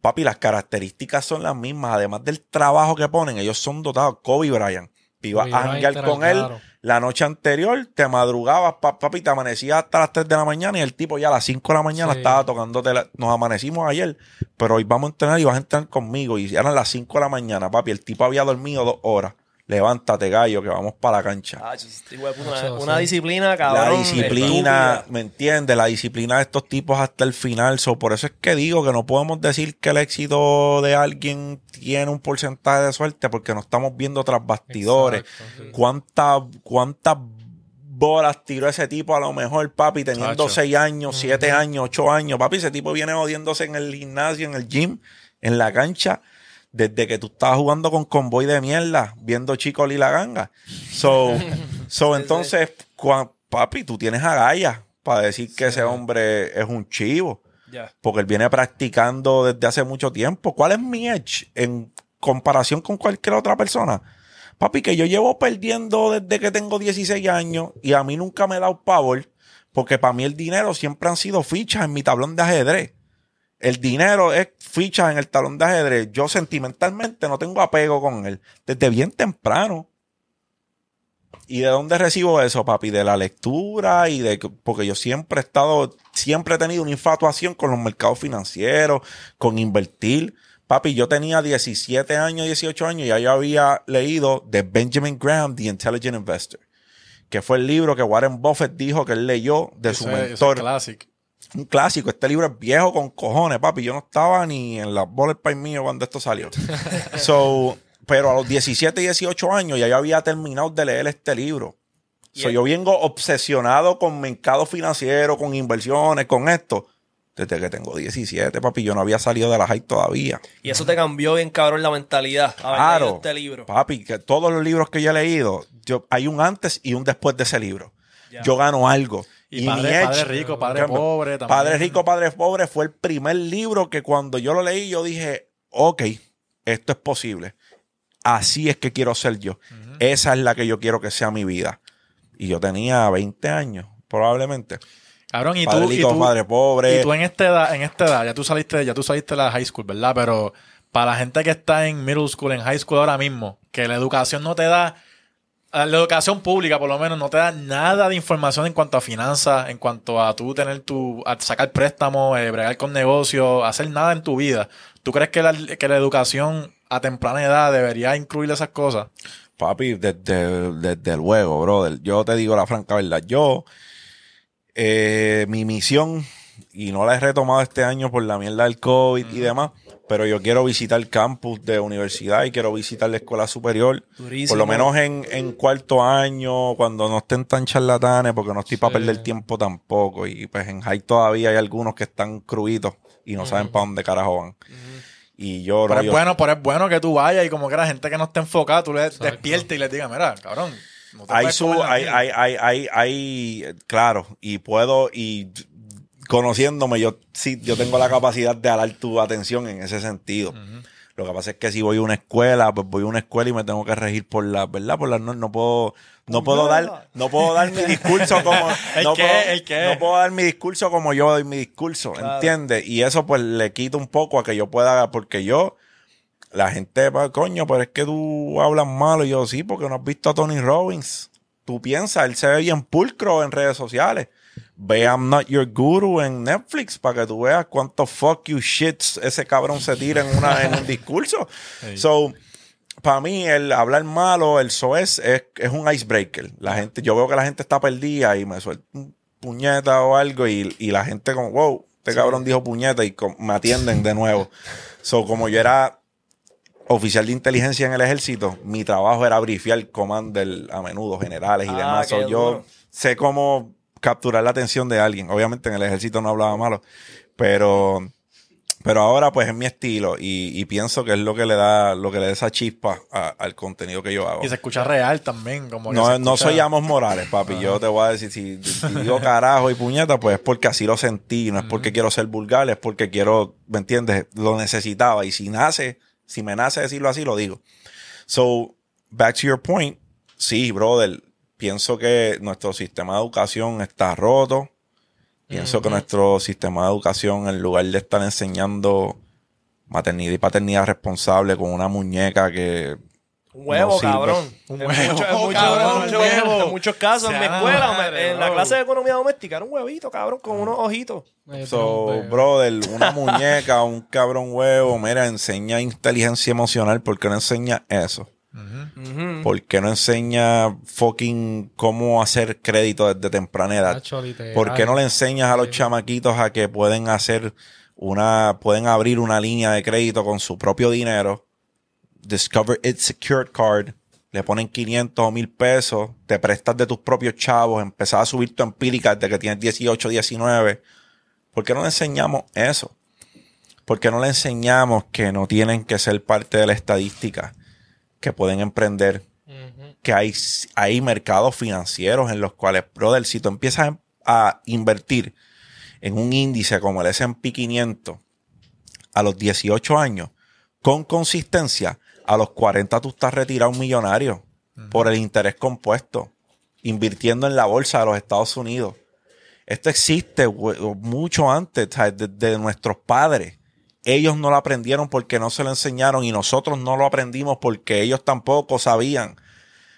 Papi, las características son las mismas. Además del trabajo que ponen, ellos son dotados. Kobe Bryant. Te ibas a janguear con él claro. la noche anterior, te madrugabas, pa- papi, te amanecías hasta las 3 de la mañana y el tipo ya a las 5 de la mañana Sí. estaba tocándote. la- Nos amanecimos ayer, pero hoy vamos a entrenar y vas a entrenar conmigo. Y eran las 5 de la mañana, papi. El tipo había dormido dos horas. Levántate, gallo, que vamos para la cancha. Ah, este una, una disciplina, cabrón. La disciplina. ¿me entiendes? La disciplina de estos tipos hasta el final. So, por eso es que digo que no podemos decir que el éxito de alguien tiene un porcentaje de suerte porque no estamos viendo tras bastidores. Exacto. ¿Cuántas cuántas bolas tiró ese tipo a lo mejor, papi, teniendo Chacho. 6 años, 7 años, 8 años? Papi, ese tipo viene odiándose en el gimnasio, en el gym, en la cancha, desde que tú estabas jugando con convoy de mierda, viendo Chico Lila Ganga. So, so entonces, papi, tú tienes agallas para decir que ese hombre es un chivo porque él viene practicando desde hace mucho tiempo. ¿Cuál es mi edge en comparación con cualquier otra persona? Papi, que yo llevo perdiendo desde que tengo 16 años y a mí nunca me he dado power, Porque para mí el dinero siempre han sido fichas en mi tablón de ajedrez. El dinero es fichas en el talón de ajedrez. Yo sentimentalmente no tengo apego con él. Desde bien temprano. ¿Y de dónde recibo eso, papi? De la lectura y de... que- Porque yo siempre he estado... Siempre he tenido una infatuación con los mercados financieros, con invertir. Papi, yo tenía 17 años, 18 años y ya yo había leído de Benjamin Graham, The Intelligent Investor. Que fue el libro que Warren Buffett dijo que él leyó de su mentor. Un clásico. Este libro es viejo con cojones, papi. Yo no estaba ni en la pie mío cuando esto salió. so, pero a los 17 y 18 años ya yo había terminado de leer este libro. So, yo vengo obsesionado con mercado financiero, con inversiones, con esto. Desde que tengo 17, papi, yo no había salido de la high todavía. Y eso te cambió bien cabrón la mentalidad. Claro, este libro. papi, que todos los libros que yo he leído, yo, hay un antes y un después de ese libro. Yo gano algo. Y, padre, rico, padre Cambio. pobre también. Padre Rico, Padre Pobre fue el primer libro que cuando yo lo leí, yo dije, ok, esto es posible. Así es que quiero ser yo. Esa es la que yo quiero que sea mi vida. Y yo tenía 20 años, probablemente. Cabrón, y Padre tú, y Rico, tú, Padre Pobre. y tú en esta edad, en esta edad, ya tú saliste, ya tú saliste de la high school, ¿verdad? Pero para la gente que está en middle school, en high school ahora mismo, que la educación no te da, la educación pública por lo menos no te da nada de información en cuanto a finanzas, en cuanto a tú tener tu, a sacar préstamos, eh, bregar con negocios, hacer nada en tu vida. ¿Tú crees que la, que la educación a temprana edad debería incluir esas cosas? Papi, desde, desde luego, brother. Yo te digo la franca verdad. Yo, eh, mi misión, y no la he retomado este año por la mierda del COVID y demás, pero yo quiero visitar el campus de universidad y quiero visitar la escuela superior. Durísimo. Por lo menos en, en cuarto año, cuando no estén tan charlatanes, porque no estoy para Sí. perder tiempo tampoco. Y pues en high todavía hay algunos que están cruitos y no saben para dónde carajo van. Y yo, Pero no, es yo- bueno, pero es bueno que tú vayas y como que la gente que no esté enfocada, tú le despiertes y le digas, mira, cabrón. no te hay su, hay, mierda". hay, hay, hay, hay, claro, y puedo, y conociéndome, yo sí, yo tengo la capacidad de alar tu atención en ese sentido. Lo que pasa es que si voy a una escuela, pues voy a una escuela y me tengo que regir por la, ¿verdad? Por las normas. no puedo, no puedo dar, no puedo dar mi discurso como, ¿El no qué? puedo, ¿El qué? no puedo dar mi discurso como yo doy mi discurso, ¿entiendes? Y eso pues le quita un poco a que yo pueda, porque yo, la gente, pa, coño, pero es que tú hablas malo. Y yo, sí, porque no has visto a Tony Robbins. Tú piensas, él se ve bien pulcro en redes sociales. Ve I'm Not Your Guru en Netflix para que tú veas cuántos fuck you shits ese cabrón se tira en, una, en un discurso. So, para mí, el hablar malo, el soez, es, es un icebreaker. La gente, yo veo que la gente está perdida y me suelta un puñeta o algo y, y la gente como, wow, este cabrón dijo puñeta y me atienden de nuevo. So, como yo era oficial de inteligencia en el ejército, mi trabajo era briefiar commander a menudo, generales y Ah, demás. So, yo duro. sé cómo capturar la atención de alguien. Obviamente en el ejército no hablaba malo, pero, pero ahora pues es mi estilo y, y pienso que es lo que le da, lo que le da esa chispa a- al contenido que yo hago. Y se escucha real también. Como que No, no soy Amos Morales, papi. Yo te voy a decir, si, si digo carajo y puñeta, pues es porque así lo sentí. No es porque quiero ser vulgar, es porque quiero, ¿me entiendes? Lo necesitaba. Y si nace, si me nace decirlo así, lo digo. So, back to your point. Sí, brother. Pienso que nuestro sistema de educación está roto. Pienso que nuestro sistema de educación, en lugar de estar enseñando maternidad y paternidad responsable con una muñeca que Un huevo, No sirve. cabrón. Un En huevo, muchos- en muchos- cabrón, en un muchos- huevo. En muchos casos, en mi Sea escuela, madre, me- en la clase de economía doméstica, era un huevito, cabrón, con unos ojitos. So, brother, una muñeca, un cabrón huevo, mira, enseña inteligencia emocional, ¿por qué no enseña eso? ¿Por qué no enseña fucking cómo hacer crédito desde temprana edad? ¿Por qué no le enseñas a los chamaquitos a que pueden hacer una, pueden abrir una línea de crédito con su propio dinero? Discover It Secured Card. Le ponen 500 o 1000 pesos, te prestas de tus propios chavos, empezás a subir tu empírica desde que tienes 18, 19. ¿Por qué no le enseñamos eso? ¿Por qué no le enseñamos que no tienen que ser parte de la estadística? Que pueden emprender, que hay, hay mercados financieros en los cuales, brother, si tú empiezas a invertir en un índice como el S&P 500 a los 18 años, con consistencia, a los 40 tú estás retirado un millonario por el interés compuesto, invirtiendo en la bolsa de los Estados Unidos. Esto existe mucho antes, de, de nuestros padres. Ellos no lo aprendieron porque no se lo enseñaron y nosotros no lo aprendimos porque ellos tampoco sabían.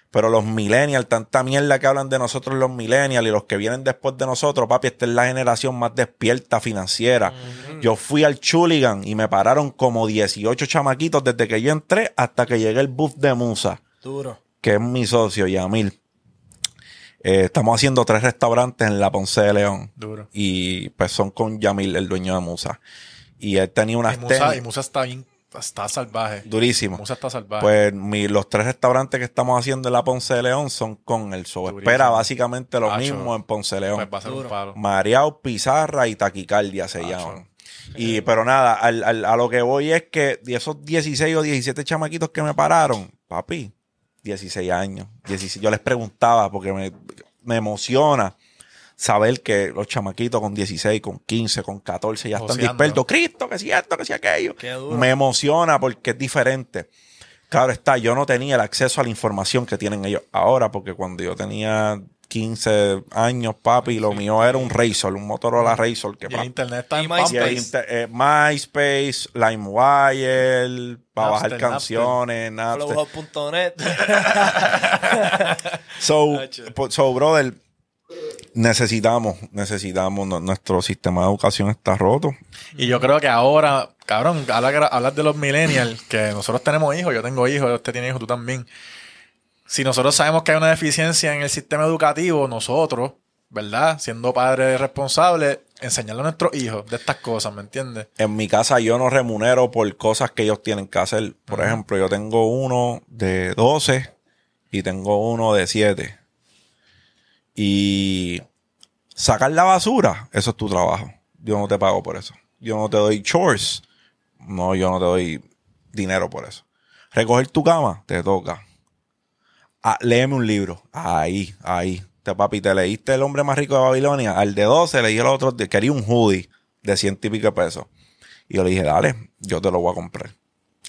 Pero los millennials, tanta mierda que hablan de nosotros los millennials y los que vienen después de nosotros, papi, esta es la generación más despierta financiera. Yo fui al Chuligan y me pararon como 18 chamaquitos desde que yo entré hasta que llegué el buff de Musa, Duro. que es mi socio, Yamil. Eh, estamos haciendo tres restaurantes en la Ponce de León. Duro. Y pues son con Yamil, el dueño de Musa. Y él tenía unas Y Musa, tenis y Musa está bien, está salvaje. durísimo. Musa está salvaje. Pues mi- los tres restaurantes que estamos haciendo en la Ponce de León son con el show. Durísimo. Espera básicamente lo Acho. mismo en Ponce de León. Pues va a ser un palo. Mareao, Pizarra y Taquicardia se Acho. llaman. Y, pero nada, al- al- a lo que voy es que de esos 16 o 17 chamaquitos que me pararon, papi, 16 años. 16, yo les preguntaba porque me, me emociona saber que los chamaquitos con 16, con 15, con 14 ya están dispersos. Cristo, que si esto, que si aquello. Me emociona porque es diferente. Claro está, yo no tenía el acceso a la información que tienen ellos ahora, porque cuando yo tenía 15 años, papi, lo mío era un Razor, un Motorola Razor. Que Y el internet está en MySpace. inter- eh, MySpace, LimeWire, para bajar Napster, canciones, Napster. Flowhub.net. So, Hacho. po- so, brother, necesitamos, necesitamos, nu- nuestro sistema de educación está roto. Y yo creo que ahora, cabrón, hablar de los millennials, que nosotros tenemos hijos, yo tengo hijos, usted tiene hijos, tú también. Si nosotros sabemos que hay una deficiencia en el sistema educativo, nosotros, ¿verdad? Siendo padres responsables, enseñarle a nuestros hijos de estas cosas, ¿me entiendes? En mi casa yo no remunero por cosas que ellos tienen que hacer. Por ejemplo, yo tengo uno de 12 y tengo uno de 7. Y sacar la basura, eso es tu trabajo. Yo no te pago por eso. Yo no te doy chores. No, yo no te doy dinero por eso. Recoger tu cama, te toca. Ah, léeme un libro. Ahí, ahí. Te papi, te leíste El hombre más rico de Babilonia. Al de 12 leí el otro, quería un hoodie de ciento y pico pesos. Y yo le dije, dale, yo te lo voy a comprar.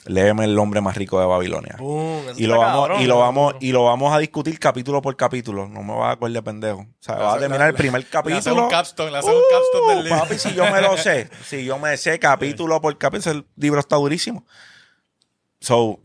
Léeme El hombre más rico de Babilonia. Boom, Y lo, vamos, cabrón, y, lo vamos, y lo vamos a discutir capítulo por capítulo. No me vas a acordar de pendejo. O sea, va a terminar el primer Le hace capítulo. un capstone, le hace un capstone del Uh, libro. papi, si yo me lo sé, si yo me sé capítulo por capítulo, ese libro está durísimo. So,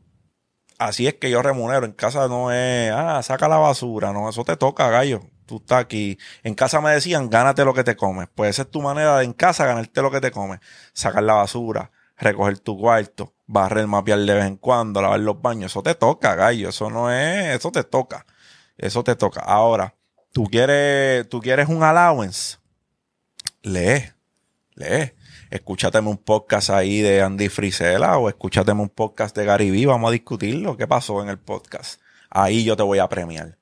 así es que yo remunero. En casa no es, ah, saca la basura, no, eso te toca, gallo. Tú estás aquí. En casa me decían, gánate lo que te comes. Pues esa es tu manera de en casa ganarte lo que te comes. Sacar la basura, recoger tu cuarto, barrer, mapear de vez en cuando, lavar los baños. Eso te toca, gallo. Eso no es, eso te toca. Eso te toca. Ahora, tú quieres, tú quieres un allowance. Lee, lee. Escúchateme un podcast ahí de Andy Frisella o escúchateme un podcast de Gary Vee. Vamos a discutirlo. ¿Qué pasó en el podcast? Ahí yo te voy a premiar.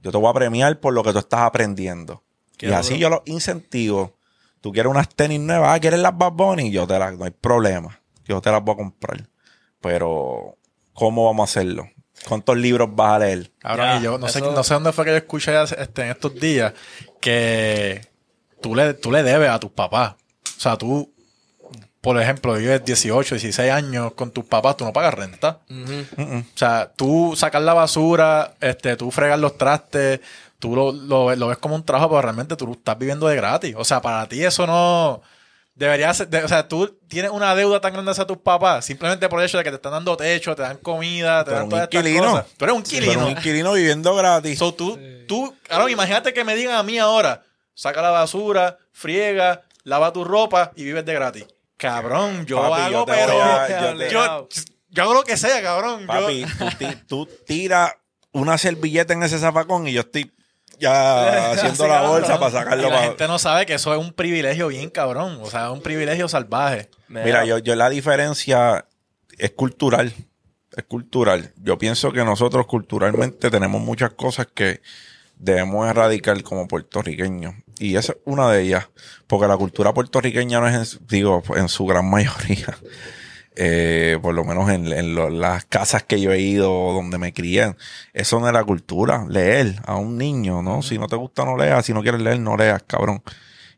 Yo te voy a premiar por lo que tú estás aprendiendo. Qué y así yo los incentivo. Tú quieres unas tenis nuevas, ah, quieres las Bad Bunny, yo te las, no hay problema. Yo te las voy a comprar. Pero, ¿cómo vamos a hacerlo? ¿Cuántos libros vas a leer? Y yo no sé, no sé dónde fue que yo escuché este, en estos días que tú le, tú le debes a tus papás. O sea, tú, por ejemplo, vives 18, 16 años con tus papás, tú no pagas renta. O sea, tú sacas la basura, este, tú fregas los trastes, tú lo, lo- lo ves como un trabajo, pero realmente tú estás viviendo de gratis. O sea, para ti eso no debería ser, de- o sea, tú tienes una deuda tan grande hacia tus papás, simplemente por el hecho de que te están dando techo, te dan comida, te Pero dan todas estas cosas. Tú eres un Pero inquilino. un inquilino viviendo gratis. So, tú, tú, claro, imagínate que me digan a mí ahora, saca la basura, friega, lava tu ropa y vives de gratis. Cabrón, yo Papi, hago, yo pero a- yo yo, yo hago lo que sea, cabrón. Papi, tú, tú tiras una servilleta en ese zafacón y yo estoy ya haciendo Sí, la cabrón. bolsa para y sacarlo. la para- gente no sabe que eso es un privilegio bien cabrón. O sea, es un privilegio salvaje. Mira, yo, yo la diferencia es cultural. Es cultural. Yo pienso que nosotros culturalmente tenemos muchas cosas que debemos erradicar como puertorriqueños. Y esa es una de ellas. Porque la cultura puertorriqueña no es, en- digo, en su gran mayoría. Eh, por lo menos en, en lo- las casas que yo he ido donde me crié, eso no es la cultura. Leer a un niño, ¿no? Si no te gusta, no leas. Si no quieres leer, no leas, cabrón.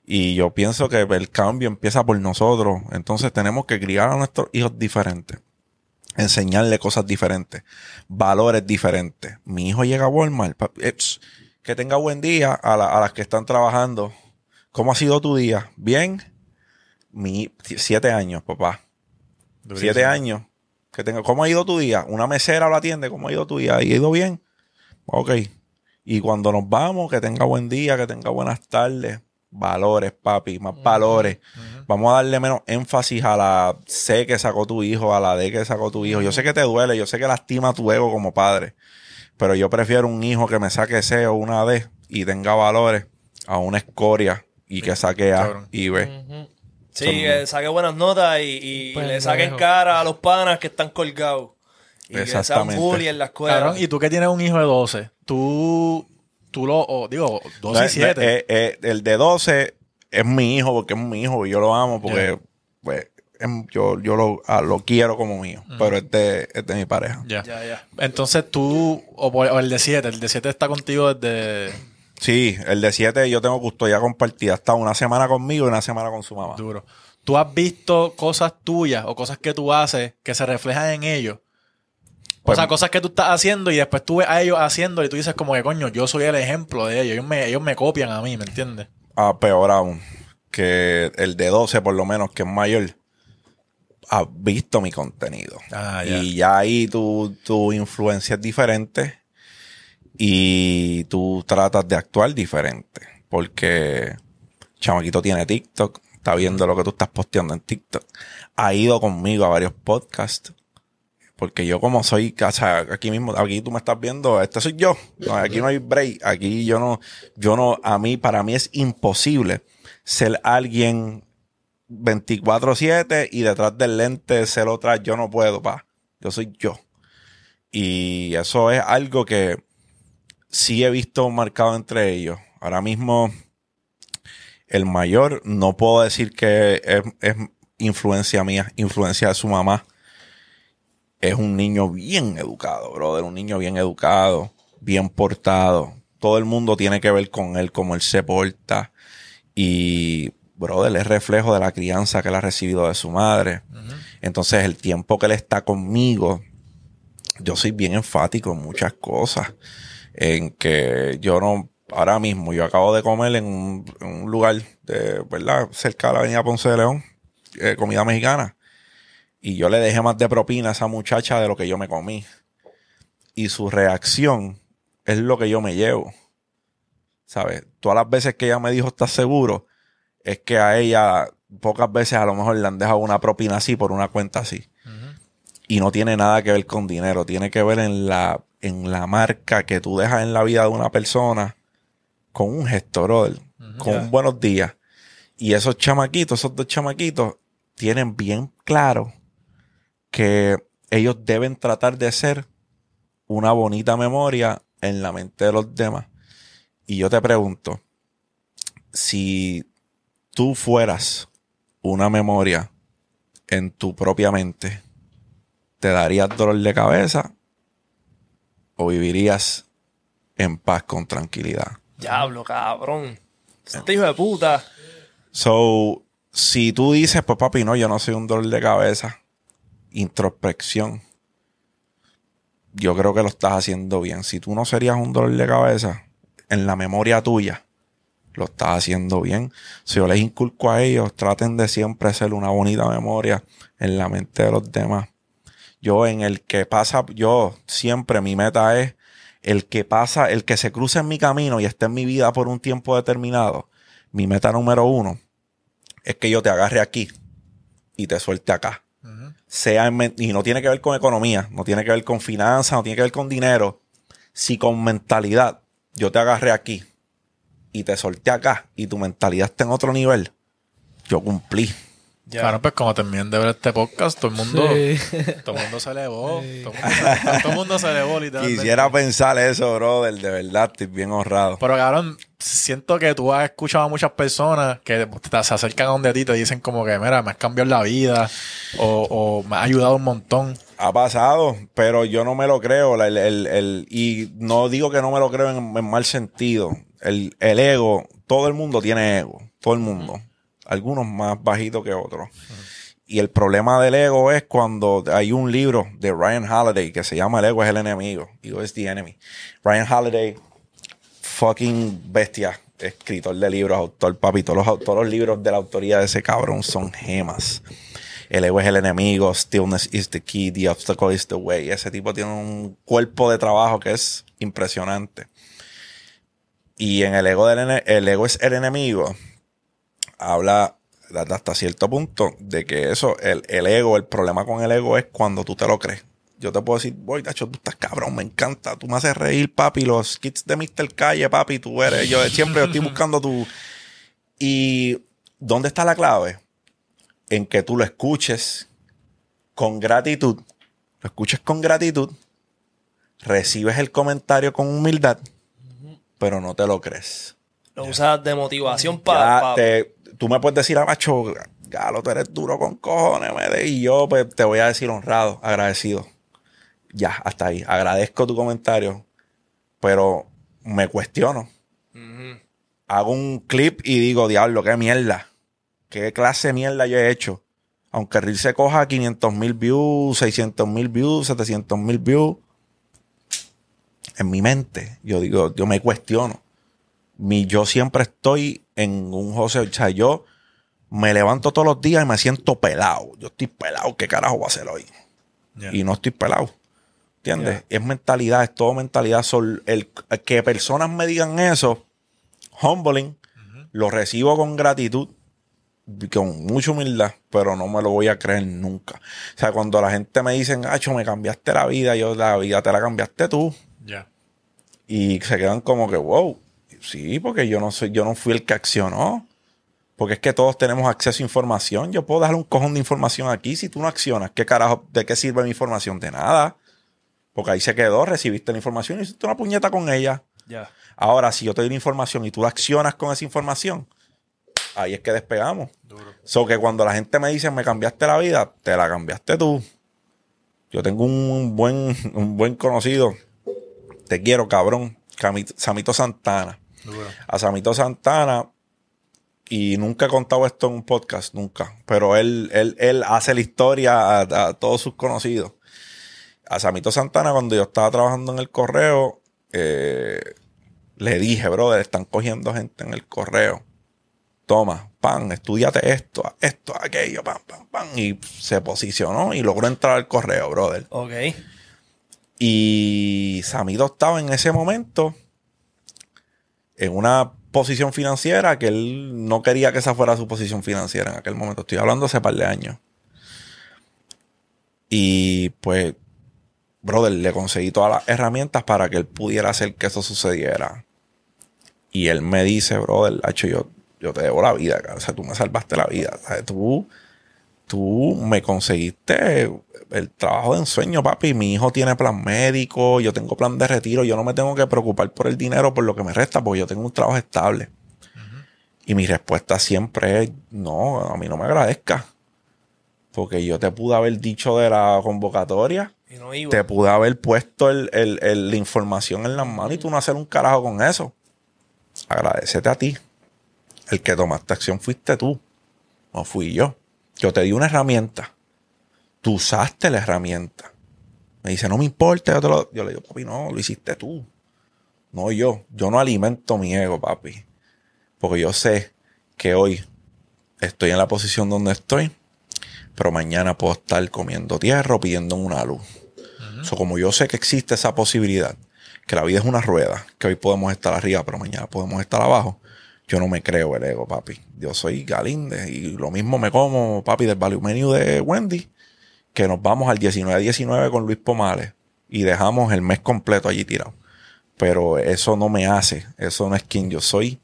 Y yo pienso que el cambio empieza por nosotros. Entonces tenemos que criar a nuestros hijos diferentes. Enseñarle cosas diferentes. Valores diferentes. Mi hijo llega a Walmart. que tenga buen día a, la- a las que están trabajando ¿cómo ha sido tu día? Bien. Mi, siete años, papá. Durísimo. Siete años. Que tengo, ¿Cómo ha ido tu día? Una mesera lo atiende. ¿Cómo ha ido tu día? ¿Ha ido bien? Ok. Y cuando nos vamos, que tenga buen día, que tenga buenas tardes. Valores, papi, más valores. Vamos a darle menos énfasis a la C que sacó tu hijo, a la D que sacó tu hijo. Yo sé que te duele, yo sé que lastima tu ego como padre. Pero yo prefiero un hijo que me saque C o una D y tenga valores a una escoria y que saque A y B. Sí, Son- que saque buenas notas y, y Pendejo. le saquen cara a los panas que están colgados. Y que sean Exactamente. bully en la escuela. Cabrón, y tú que tienes un hijo de 12, tú, tú lo, o, digo, 12 No, y eh, 7. eh, eh, el de 12 es mi hijo porque es mi hijo y yo lo amo porque pues, em, yo, yo lo, ah, lo quiero como mío. Pero es de, es de mi pareja. ya. Ya, ya. Entonces tú, o, o el de 7, el de 7 está contigo desde Sí, el de 7 yo tengo custodia compartida. Está una semana conmigo y una semana con su mamá. duro. ¿Tú has visto cosas tuyas o cosas que tú haces que se reflejan en ellos? O Pues- sea, cosas que tú estás haciendo y después tú ves a ellos haciendo y tú dices como que, coño, yo soy el ejemplo de ellos. Ellos me, ellos me copian a mí, ¿me entiendes? Ah, peor aún. Que el de 12, por lo menos, que es mayor, ha visto mi contenido. Ah, ya. Y ya ahí tu, tu influencia es diferente y tú tratas de actuar diferente. Porque Chamaquito tiene TikTok, está viendo lo que tú estás posteando en TikTok. Ha ido conmigo a varios podcasts. Porque yo como soy, o sea, aquí mismo, aquí tú me estás viendo, este soy yo. Aquí no hay break. Aquí yo no, yo no, a mí, para mí es imposible ser alguien 24-7 y detrás del lente ser otra. Yo no puedo, pa. Yo soy yo. Y eso es algo que sí he visto marcado entre ellos. Ahora mismo, el mayor, no puedo decir que es, es influencia mía, influencia de su mamá. Es un niño bien educado, brother. Un niño bien educado, bien portado. Todo el mundo tiene que ver con él, cómo él se porta. Y, brother, es reflejo de la crianza que él ha recibido de su madre. Entonces, el tiempo que él está conmigo, yo soy bien enfático en muchas cosas. En que yo no, ahora mismo, yo acabo de comer en un, en un lugar de, ¿verdad? Cerca de la avenida Ponce de León, eh, comida mexicana. Y yo le dejé más de propina a esa muchacha de lo que yo me comí. Y su reacción es lo que yo me llevo. ¿Sabes? Todas las veces que ella me dijo, ¿estás seguro? Es que a ella pocas veces a lo mejor le han dejado una propina así por una cuenta así. Y no tiene nada que ver con dinero. Tiene que ver en la, en la marca que tú dejas en la vida de una persona con un gesto, brother. Con un buenos días. Y esos chamaquitos, esos dos chamaquitos, tienen bien claro que ellos deben tratar de ser una bonita memoria en la mente de los demás. Y yo te pregunto, si tú fueras una memoria en tu propia mente, ¿te darías dolor de cabeza o vivirías en paz con tranquilidad? Diablo, cabrón. Este hijo de puta. So, si tú dices, pues papi, no, yo no soy un dolor de cabeza, introspección, yo creo que lo estás haciendo bien. Si tú no serías un dolor de cabeza en la memoria tuya, lo estás haciendo bien. Si yo les inculco a ellos, traten de siempre ser una bonita memoria en la mente de los demás. Yo en el que pasa, yo siempre mi meta es el que pasa, el que se cruce en mi camino y esté en mi vida por un tiempo determinado. Mi meta número uno es que yo te agarre aquí y te suelte acá. Sea en y no tiene que ver con economía, no tiene que ver con finanzas, no tiene que ver con dinero. Si con mentalidad yo te agarré aquí y te solté acá y tu mentalidad está en otro nivel, yo cumplí. Ya. Claro, pues como terminen de ver este podcast, todo el mundo, Sí. todo el mundo se elevó. Todo, el mundo se- todo el mundo se elevó, literalmente. Quisiera pensar eso, brother, de verdad, estoy bien honrado. Pero cabrón, siento que tú has escuchado a muchas personas que te- se acercan a donde a ti y te dicen como que, mira, me has cambiado la vida o, o me has ayudado un montón. Ha pasado, pero yo no me lo creo. el- el- y no digo que no me lo creo en, en mal sentido. El, el ego, todo el mundo tiene ego. Todo el mundo. Algunos más bajitos que otros. Y el problema del ego es cuando hay un libro de Ryan Holiday que se llama El ego es el enemigo. Ego is the enemy. Ryan Holiday, fucking bestia. escritor de libros, autor, papi. Todos los, todos los libros de la autoría de ese cabrón son gemas. El ego es el enemigo, stillness is the key, the obstacle is the way. Ese tipo tiene un cuerpo de trabajo que es impresionante. Y en el ego, del el ego es el enemigo, habla hasta cierto punto de que eso, el, el ego, el problema con el ego es cuando tú te lo crees. Yo te puedo decir, voy, tacho, tú estás cabrón, me encanta, tú me haces reír, papi, los kits de Mr. Calle, papi, tú eres, yo siempre estoy buscando tu... Y, ¿dónde está la clave? En que tú lo escuches con gratitud, lo escuches con gratitud, recibes el comentario con humildad, pero no te lo crees. Lo usas de motivación para... tú me puedes decir a macho, Galo, tú eres duro con cojones, me de-". y yo pues, te voy a decir honrado, agradecido. Ya, hasta ahí. Agradezco tu comentario, pero me cuestiono. Hago un clip y digo, diablo, qué mierda. ¿Qué clase de mierda yo he hecho? Aunque Reel se coja 500 mil views, 600 mil views, 700 mil views. En mi mente, yo digo, yo me cuestiono mi, yo siempre estoy en un José, o sea, yo me levanto todos los días y me siento pelado. Yo estoy pelado, ¿qué carajo voy a hacer hoy? Y no estoy pelado. ¿Entiendes? Es mentalidad, es todo mentalidad. Sol- el, que personas me digan eso, humbling, lo recibo con gratitud, con mucha humildad, pero no me lo voy a creer nunca. O sea, cuando la gente me dice, Acho, me cambiaste la vida, yo la vida te la cambiaste tú Ya. y se quedan como que, wow, sí, porque yo no soy, yo no fui el que accionó. Porque es que todos tenemos acceso a información. Yo puedo darle un cojón de información aquí. Si tú no accionas, ¿qué carajo, de qué sirve mi información? De nada. Porque ahí se quedó, recibiste la información y hiciste una puñeta con ella. Ya. Ahora, si yo te doy la información y tú la accionas con esa información, ahí es que despegamos. So que cuando la gente me dice, me cambiaste la vida, te la cambiaste tú. Yo tengo un buen, un buen conocido. Te quiero, cabrón. Camito- Samito Santana. A Samito Santana. Y nunca he contado esto en un podcast, nunca. Pero él, él, él hace la historia a, a todos sus conocidos. A Samito Santana, cuando yo estaba trabajando en el correo, eh, le dije, brother, están cogiendo gente en el correo. Toma, pan, estudiate esto, esto, aquello, pam, pam, pam. Y se posicionó y logró entrar al correo, brother. Ok. Y Samito estaba en ese momento en una posición financiera que él no quería que esa fuera su posición financiera en aquel momento. Estoy hablando hace par de años. Y pues, brother, le conseguí todas las herramientas para que él pudiera hacer que eso sucediera. Y él me dice, brother, hacho, yo, yo te debo la vida. O sea, tú me salvaste la vida. ¿sabes? Tú, tú me conseguiste el trabajo de ensueño, papi. Mi hijo tiene plan médico, yo tengo plan de retiro. Yo no me tengo que preocupar por el dinero, por lo que me resta, porque yo tengo un trabajo estable. Y mi respuesta siempre es, no, a mí no me agradezca. Porque yo te pude haber dicho de la convocatoria, Y no iba. te pude haber puesto el- el- el- la información en las manos y tú no hacer un carajo con eso. Agradecete a ti. El que tomaste acción fuiste tú, no fui yo. Yo te di una herramienta. Tú usaste la herramienta. Me dice, no me importa. Yo, te lo- yo le digo, papi, no, lo hiciste tú. No yo. Yo no alimento mi ego, papi. Porque yo sé que hoy estoy en la posición donde estoy, pero mañana puedo estar comiendo tierra o pidiendo una luz. So, como yo sé que existe esa posibilidad, que la vida es una rueda, que hoy podemos estar arriba, pero mañana podemos estar abajo, yo no me creo el ego, papi. Yo soy Galinde y lo mismo me como, papi, del value menu de Wendy, que nos vamos al 19-19 con Luis Pomales y dejamos el mes completo allí tirado. Pero eso no me hace, eso no es quien yo soy.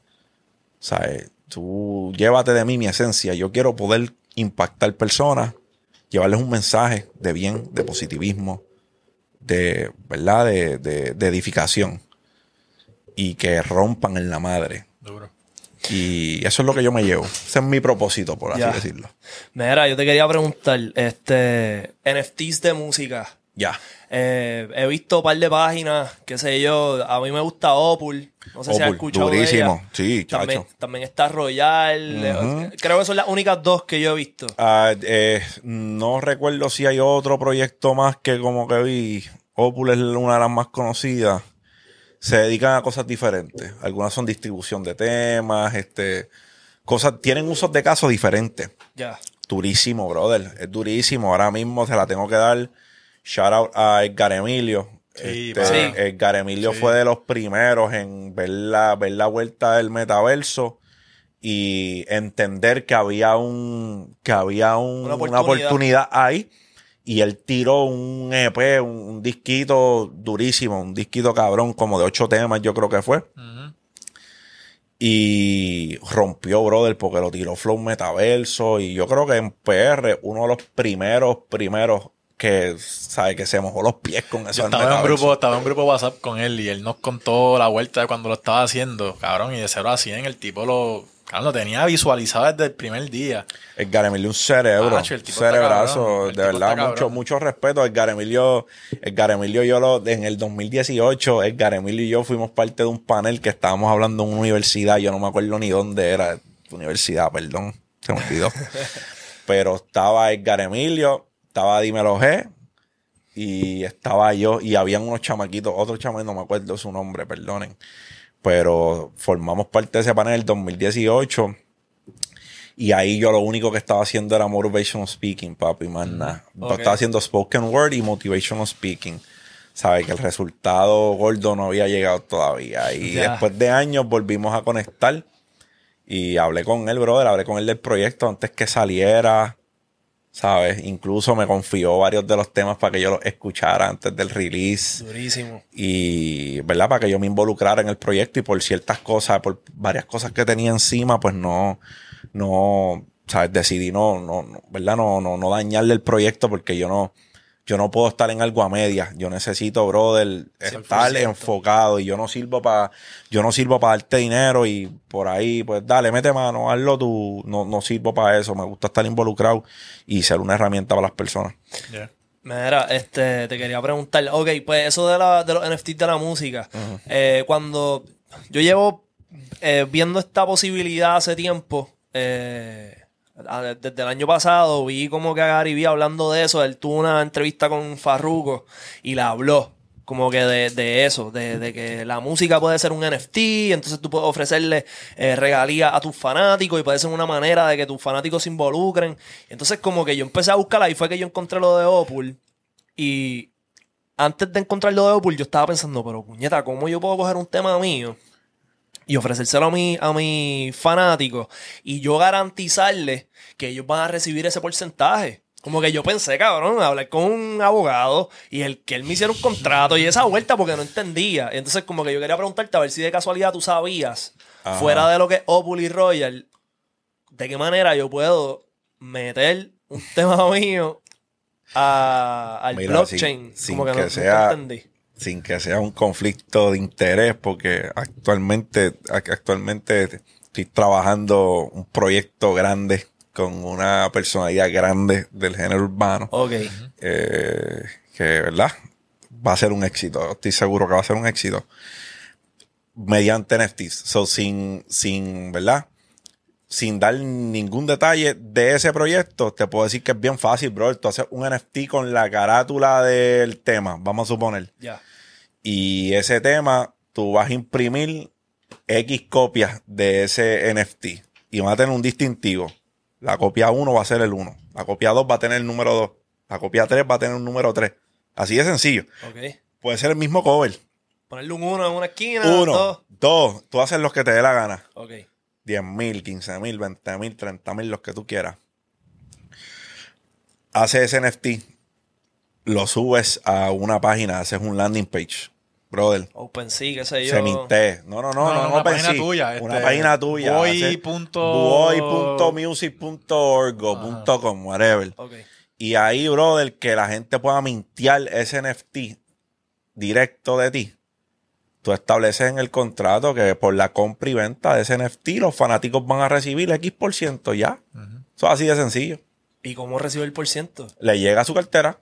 ¿Sabes? Tú llévate de mí mi esencia. Yo quiero poder impactar personas, llevarles un mensaje de bien, de positivismo, de, ¿verdad? De, de- de edificación. Y que rompan en la madre. Duro. Y eso es lo que yo me llevo. Ese es mi propósito, por así Ya. decirlo. Mira, yo te quería preguntar, este, NFTs de música. Ya. Eh, he visto un par de páginas, qué sé yo. A mí me gusta Opul. No sé si has escuchado de durísimo. ella. Sí, También, chacho. también está Royal. eh, Creo que son las únicas dos que yo he visto. Ah, eh, no recuerdo si hay otro proyecto más que como que vi. Opul es una de las más conocidas. Se dedican a cosas diferentes. Algunas son distribución de temas, este, cosas, tienen usos de caso diferentes. Ya. Durísimo, brother. Es durísimo. Ahora mismo se la tengo que dar shout out a Edgar Emilio. Sí, Este, sí. Edgar Emilio Sí. fue de los primeros en ver la, ver la vuelta del metaverso y entender que había un, que había un- Una oportunidad. ahí. Y él tiró un EP, un, un disquito durísimo, un disquito cabrón, como de ocho temas, yo creo que fue. Y rompió, brother, porque lo tiró Flow Metaverso. Y yo creo que en PR, uno de los primeros, primeros que, sabe, que se mojó los pies con eso. Estaba en, un grupo, estaba en un grupo WhatsApp con él y él nos contó la vuelta de cuando lo estaba haciendo, cabrón, y de 0 a 100 el tipo lo, cabrón, lo tenía visualizado desde el primer día. Edgar Emilio, un cerebro. Macho, el tipo cerebrazo. el de tipo verdad, mucho, mucho respeto. Edgar Emilio, Edgar Emilio y yo lo, en el 2018, Edgar Emilio y yo fuimos parte de un panel que estábamos hablando en una universidad. Yo no me acuerdo ni dónde era. Universidad, perdón. Se me olvidó. Pero estaba Edgar Emilio, estaba Dímelo G. Y estaba yo, y habían unos chamaquitos, otros chamaquitos, no me acuerdo su nombre, perdonen. Pero formamos parte de ese panel en el 2018. Y ahí yo lo único que estaba haciendo era motivational speaking, papi, más nada. Ok. Estaba haciendo spoken word y motivational speaking. Sabe que el resultado gordo no había llegado todavía. Y después de años volvimos a conectar. Y hablé con él, brother. Hablé con él del proyecto antes que saliera. ¿Sabes? Incluso me confió varios de los temas para que yo los escuchara antes del release Durísimo. y, ¿verdad? Para que yo me involucrara en el proyecto y por ciertas cosas, por varias cosas que tenía encima, pues no, no, ¿sabes? Decidí no, no, no, ¿verdad? No, no, no dañarle el proyecto porque yo no, yo no puedo estar en algo a medias. Yo necesito, brother, estar 100%. enfocado y yo no sirvo para, yo no sirvo para darte dinero y por ahí, pues dale, mete mano, hazlo tú. No, no sirvo para eso. Me gusta estar involucrado y ser una herramienta para las personas. Yeah. Mira, este, te quería preguntar, ok, pues eso de, la, de los NFTs de la música, eh, cuando yo llevo eh, viendo esta posibilidad hace tiempo, eh, desde el año pasado, vi como que a Gary Vee hablando de eso, él tuvo una entrevista con Farruko y la habló. Como que de, de eso, de, de que la música puede ser un NFT, entonces tú puedes ofrecerle eh, regalías a tus fanáticos y puede ser una manera de que tus fanáticos se involucren. Entonces, como que yo empecé a buscar, ahí fue que yo encontré lo de Opul. Y antes de encontrar lo de Opul, yo estaba pensando, pero puñeta, ¿cómo yo puedo coger un tema mío y ofrecérselo a mi, a mis fanáticos y yo garantizarles que ellos van a recibir ese porcentaje? Como que yo pensé, cabrón, hablar con un abogado y el que él me hiciera un contrato y esa vuelta porque no entendía. Entonces, como que yo quería preguntarte a ver si de casualidad tú sabías, Ajá. fuera de lo que es Opul y Royal, de qué manera yo puedo meter un tema mío a- al Mira, blockchain. sin- sin como que, que no, entendí. Sin que sea un conflicto de interés, porque actualmente, ac- actualmente estoy trabajando un proyecto grande con una personalidad grande del género urbano, Ok. eh, que, ¿verdad? Va a ser un éxito, estoy seguro que va a ser un éxito. Mediante NFTs, so, sin, sin, ¿verdad? Sin dar ningún detalle de ese proyecto, te puedo decir que es bien fácil, bro. Tú haces un NFT con la carátula del tema, vamos a suponer. Ya. Y ese tema, tú vas a imprimir X copias de ese NFT y van a tener un distintivo. La copia 1 va a ser el 1. La copia 2 va a tener el número 2. La copia 3 va a tener un número 3. Así de sencillo. Ok. Puede ser el mismo cover. Ponerle un uno en una esquina. Uno, dos. dos. Tú haces los que te dé la gana. Ok. 10 mil, 15 mil, 20 mil, 30 mil, los que tú quieras. Haces ese NFT, lo subes a una página, haces un landing page, brother. OpenSea, qué sé yo. Se minté. No, no, no, no, no, una página tuya. Una este, página tuya. Boy haces punto- boy.music.org o punto .com, whatever. Y ahí, brother, que la gente pueda mintear ese NFT directo de ti. Tú estableces en el contrato que por la compra y venta de ese NFT los fanáticos van a recibir X por ciento ya. Eso es así de sencillo. ¿Y cómo recibe el por ciento? Le llega a su cartera.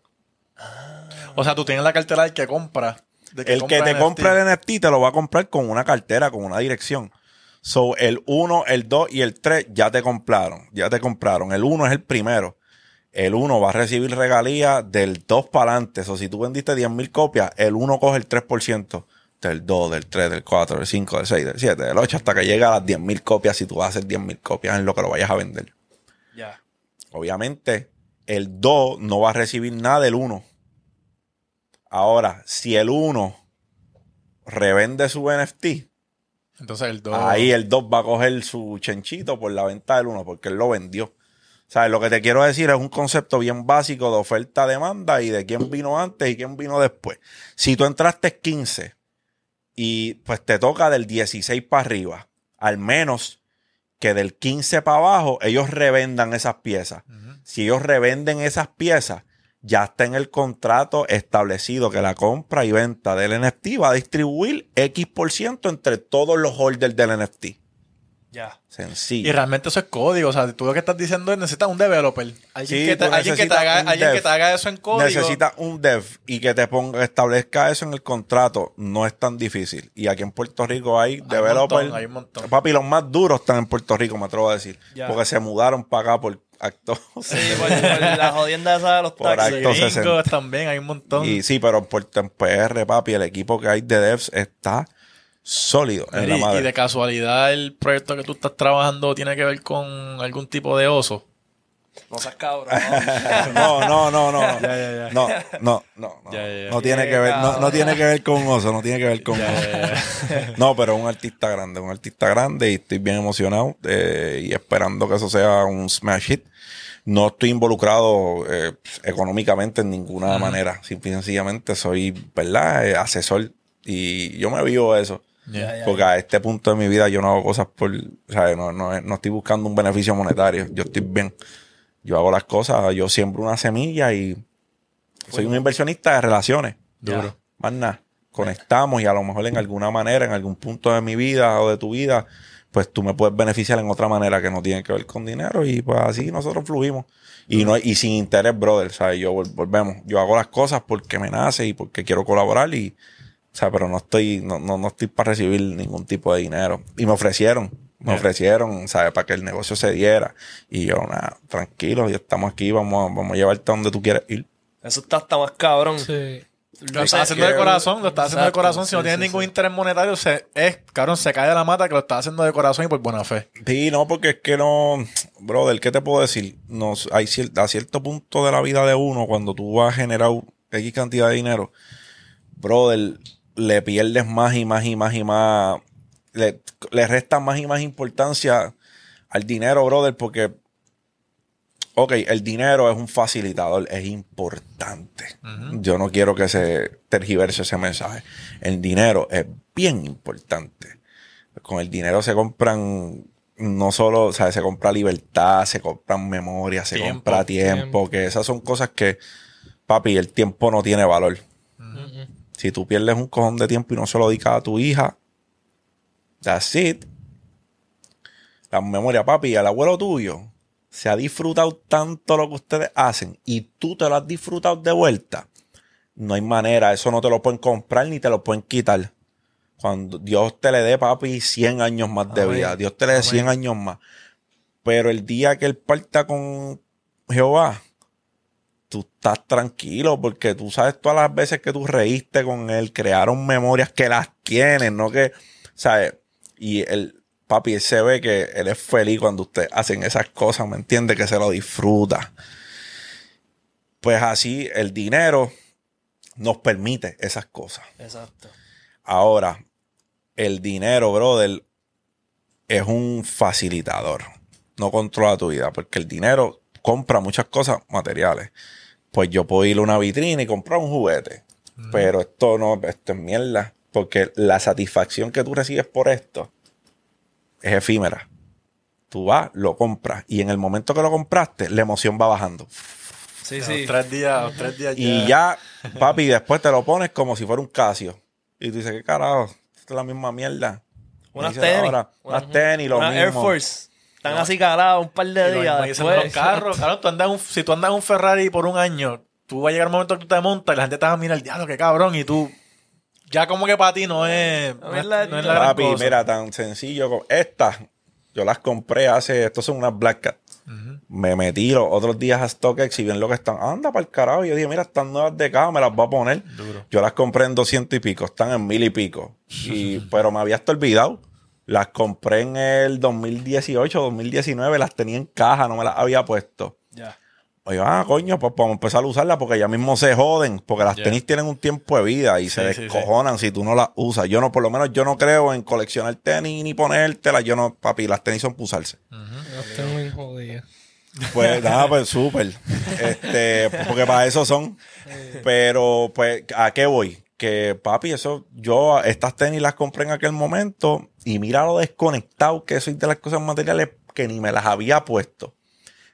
O sea, tú tienes la cartera del que compra. del el que te NFT. compra el NFT te lo va a comprar con una cartera, con una dirección. So, el 1, el 2 y el 3 ya te compraron. Ya te compraron. El 1 es el primero. El 1 va a recibir regalías del 2 para adelante. O si tú vendiste 10 mil copias, el 1 coge el 3%. Del 2, del 3, del 4, del 5, del 6, del 7, del 8, hasta que llega a las 10.000 copias si tú vas a hacer 10.000 copias en lo que lo vayas a vender. Ya. Obviamente, el 2 no va a recibir nada del 1. Ahora, si el 1 revende su NFT, Entonces el 2. ahí el 2 va a coger su chenchito por la venta del 1 porque él lo vendió. ¿Sabes? Lo que te quiero decir es un concepto bien básico de oferta-demanda y de quién vino antes y quién vino después. Si tú entraste 15 y pues te toca del 16 para arriba, al menos que del 15 para abajo ellos revendan esas piezas. Si ellos revenden esas piezas, ya está en el contrato establecido que la compra y venta del NFT va a distribuir X por ciento entre todos los holders del NFT. Ya. Sencillo. Y realmente eso es código. O sea, tú lo que estás diciendo es necesitas un developer. Alguien, Sí, que, te, tú alguien, que, te necesitas haga, que te eso en código. Necesitas un dev y que te ponga, establezca eso en el contrato. No es tan difícil. Y aquí en Puerto Rico hay, un developers. montón, hay un montón. Papi, los más duros están en Puerto Rico, me atrevo a decir. Ya. Porque se mudaron para acá por actos. Sí, por, por la jodienda esa de los Por taxis. acto Gringos 60. también, hay un montón. Y sí, pero en Puerto en PR, papi, el equipo que hay de devs está sólido en la y, y madre. de casualidad el proyecto que tú estás trabajando tiene que ver con algún tipo de oso. No seas cabrón. No, no, no, no. No, Ya, ya, ya. no, no, no. No, tiene que ver, no, no tiene que ver con oso, no tiene que ver con oso. No, pero un artista grande, un artista grande y estoy bien emocionado eh, y esperando que eso sea un smash hit. No estoy involucrado eh, económicamente en ninguna manera. Simple y sencillamente soy, ¿verdad? Eh, asesor y yo me vivo eso. Ya, ya, Porque a este punto de mi vida yo no hago cosas por, ¿sabes? No, no, no estoy buscando un beneficio monetario. Yo estoy bien. Yo hago las cosas, yo siembro una semilla y soy un inversionista de relaciones. Duro. Más nada. Conectamos y a lo mejor en alguna manera, en algún punto de mi vida o de tu vida, pues tú me puedes beneficiar en otra manera que no tiene que ver con dinero y pues así nosotros fluimos. Y no y sin interés, brother, ¿sabes? Yo vol- volvemos. Yo hago las cosas porque me nace y porque quiero colaborar y, o sea, pero no estoy, no, no, no estoy para recibir ningún tipo de dinero. Y me ofrecieron, me ofrecieron, ¿sabes? Para que el negocio se diera. Y yo, nada, tranquilo, ya estamos aquí, vamos, a- vamos a llevarte a donde tú quieres ir. Eso está hasta más cabrón. Sí. Lo estás haciendo de corazón, lo estás haciendo de corazón. Si sí, no tienes sí, ningún sí. interés monetario, se, es, cabrón, se cae de la mata que lo estás haciendo de corazón y por buena fe. Sí, no, porque es que no, brother, ¿qué te puedo decir? Nos, hay cier- a cierto punto de la vida de uno, cuando tú vas a generar X cantidad de dinero, brother, le pierdes más y más y más y más, le, le restas más y más importancia al dinero, brother, porque, ok, el dinero es un facilitador, es importante. Yo no quiero que se tergiverse ese mensaje. El dinero es bien importante con el dinero se compran no solo, o sea, se compra libertad, se compran memoria, se Tiempo, compra tiempo, tiempo. que esas son cosas que, papi, el tiempo no tiene valor. Si tú pierdes un cojón de tiempo y no se lo dedicas a tu hija, that's it. La memoria, papi, al abuelo tuyo se ha disfrutado tanto lo que ustedes hacen y tú te lo has disfrutado de vuelta. No hay manera, eso no te lo pueden comprar ni te lo pueden quitar. Cuando Dios te le dé, papi, 100 años más de Amén. vida. Dios te le dé 100 años más. Pero el día que él parta con Jehová, tú estás tranquilo porque tú sabes todas las veces que tú reíste con él, crearon memorias que las tienen, no que, ¿sabes? Y el papi, él se ve que él es feliz cuando ustedes hacen esas cosas, ¿me entiende? Que se lo disfruta. Pues así el dinero nos permite esas cosas. Exacto. Ahora, el dinero, brother, es un facilitador. No controla tu vida, porque el dinero compra muchas cosas materiales. Pues yo puedo ir a una vitrina y comprar un juguete. Pero esto no, esto es mierda. Porque la satisfacción que tú recibes por esto es efímera. Tú vas, lo compras. Y en el momento que lo compraste, la emoción va bajando. Sí, sí. los tres días, los tres días Y ya, papi, después te lo pones como si fuera un Casio. Y tú dices, ¿qué carajo? Esto es la misma mierda. Unas tenis. ahora, unas tenis, lo mismo. Air Force. Están así calados un par de días después. los carros, claro, tú andas un- si tú andas en un Ferrari por un año, tú va a llegar un momento que tú te montas y la gente te va a mirar el diablo, qué cabrón, y tú, ya como que para ti no es, no es, la- no es la gran Papi, cosa. mira, tan sencillo como estas. Yo las compré hace, estos son unas Black Cat. Me metí los otros días a StockX y ven lo que están. Anda para el carajo. Y yo dije, mira, están nuevas de caja, me las voy a poner. Yo las compré en 200 y pico, están en mil y pico. Y, pero me había hasta olvidado. Las compré en el 2018, 2019, las tenía en caja, no me las había puesto. Ya. Oye, ah, coño, pues vamos a empezar a usarlas porque ya mismo se joden, porque las tenis tienen un tiempo de vida y se Sí, sí, descojonan si tú no las usas. Yo no, por lo menos yo no creo en coleccionar tenis ni ponértelas. Yo no, papi, las tenis son para usarse. Yo estoy muy jodido. Pues nada, pues súper. Este, porque para eso son. Pero, pues, ¿a qué voy? Que, papi, eso, yo estas tenis las compré en aquel momento y mira lo desconectado que soy de las cosas materiales que ni me las había puesto.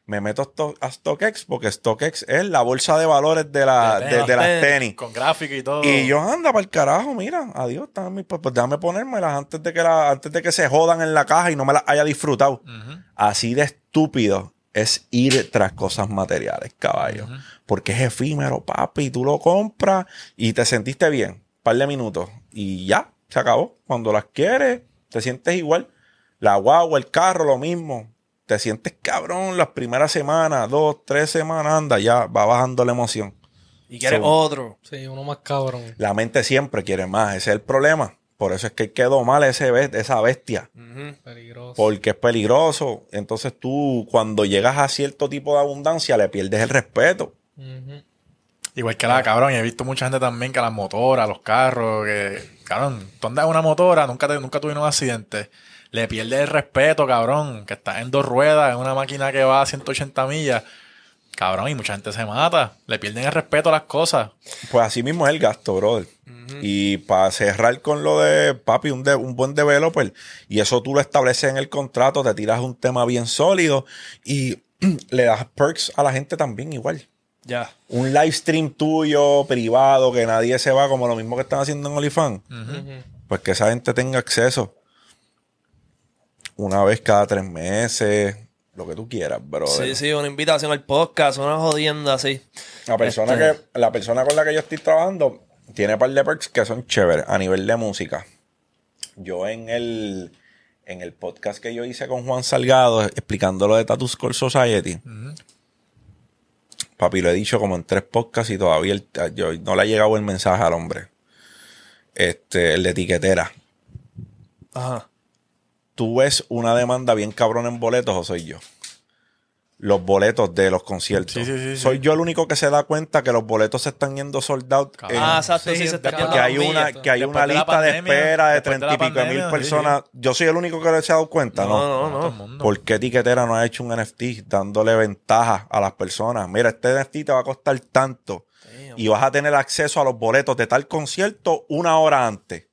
Me meto a Sto- a StockX porque StockX es la bolsa de valores de, la, De de, de las tenis. Con gráfico y todo. Y yo, anda para el carajo, mira, adiós, mi- pues, pues déjame ponérmelas antes de que la, antes de que se jodan en la caja y no me las haya disfrutado. Así de estúpido es ir tras cosas materiales, caballo. Porque es efímero, papi. Tú lo compras y te sentiste bien, par de minutos. Y ya, se acabó. Cuando las quieres, te sientes igual. La guagua, el carro, lo mismo. Te sientes cabrón las primeras semanas, dos, tres semanas, anda, ya va bajando la emoción. Y quieres So- otro. Sí, uno más cabrón. La mente siempre quiere más, ese es el problema. Por eso es que quedó mal ese, esa bestia. Peligroso. Porque es peligroso. Entonces tú, cuando llegas a cierto tipo de abundancia, le pierdes el respeto. Igual que la cabrón, y he visto mucha gente también que las motoras, los carros, que, cabrón, tú andas en una motora, nunca, te, nunca tuviste un accidente, le pierdes el respeto, cabrón, que estás en dos ruedas, en una máquina que va a 180 millas, cabrón, y mucha gente se mata, le pierden el respeto a las cosas. Pues así mismo es el gasto, brother. Y para cerrar con lo de papi, un, de- un buen developer, y eso tú lo estableces en el contrato, te tiras un tema bien sólido y le das perks a la gente también igual. Ya. Un live stream tuyo, privado, que nadie se va, como lo mismo que están haciendo en OnlyFans. Pues que esa gente tenga acceso una vez cada tres meses, lo que tú quieras, brother. Sí, sí, una invitación al podcast, una jodienda así. La persona, Este- que, la persona con la que yo estoy trabajando tiene un par de perks que son chéveres a nivel de música. Yo en el, en el podcast que yo hice con Juan Salgado explicando lo de Tattoo Score Society, papi, lo he dicho como en tres podcasts y todavía el- yo- no le ha llegado el mensaje al hombre. Este, el de etiquetera. Ajá. ¿Tú ves una demanda bien cabrón en boletos o soy yo? Los boletos de los conciertos. Sí, sí, sí, sí. Soy yo el único que se da cuenta que los boletos se están yendo sold out. En- Ah, exacto, sí, sí, se está después yendo que hay una, que hay una de la lista de pandemia, espera de treinta y pico de mil personas. Yo soy el único que se ha dado cuenta, ¿no? No, no, no. ¿Por qué etiquetera no ha hecho un NFT dándole ventaja a las personas? Mira, este NFT te va a costar tanto y vas a tener acceso a los boletos de tal concierto una hora antes.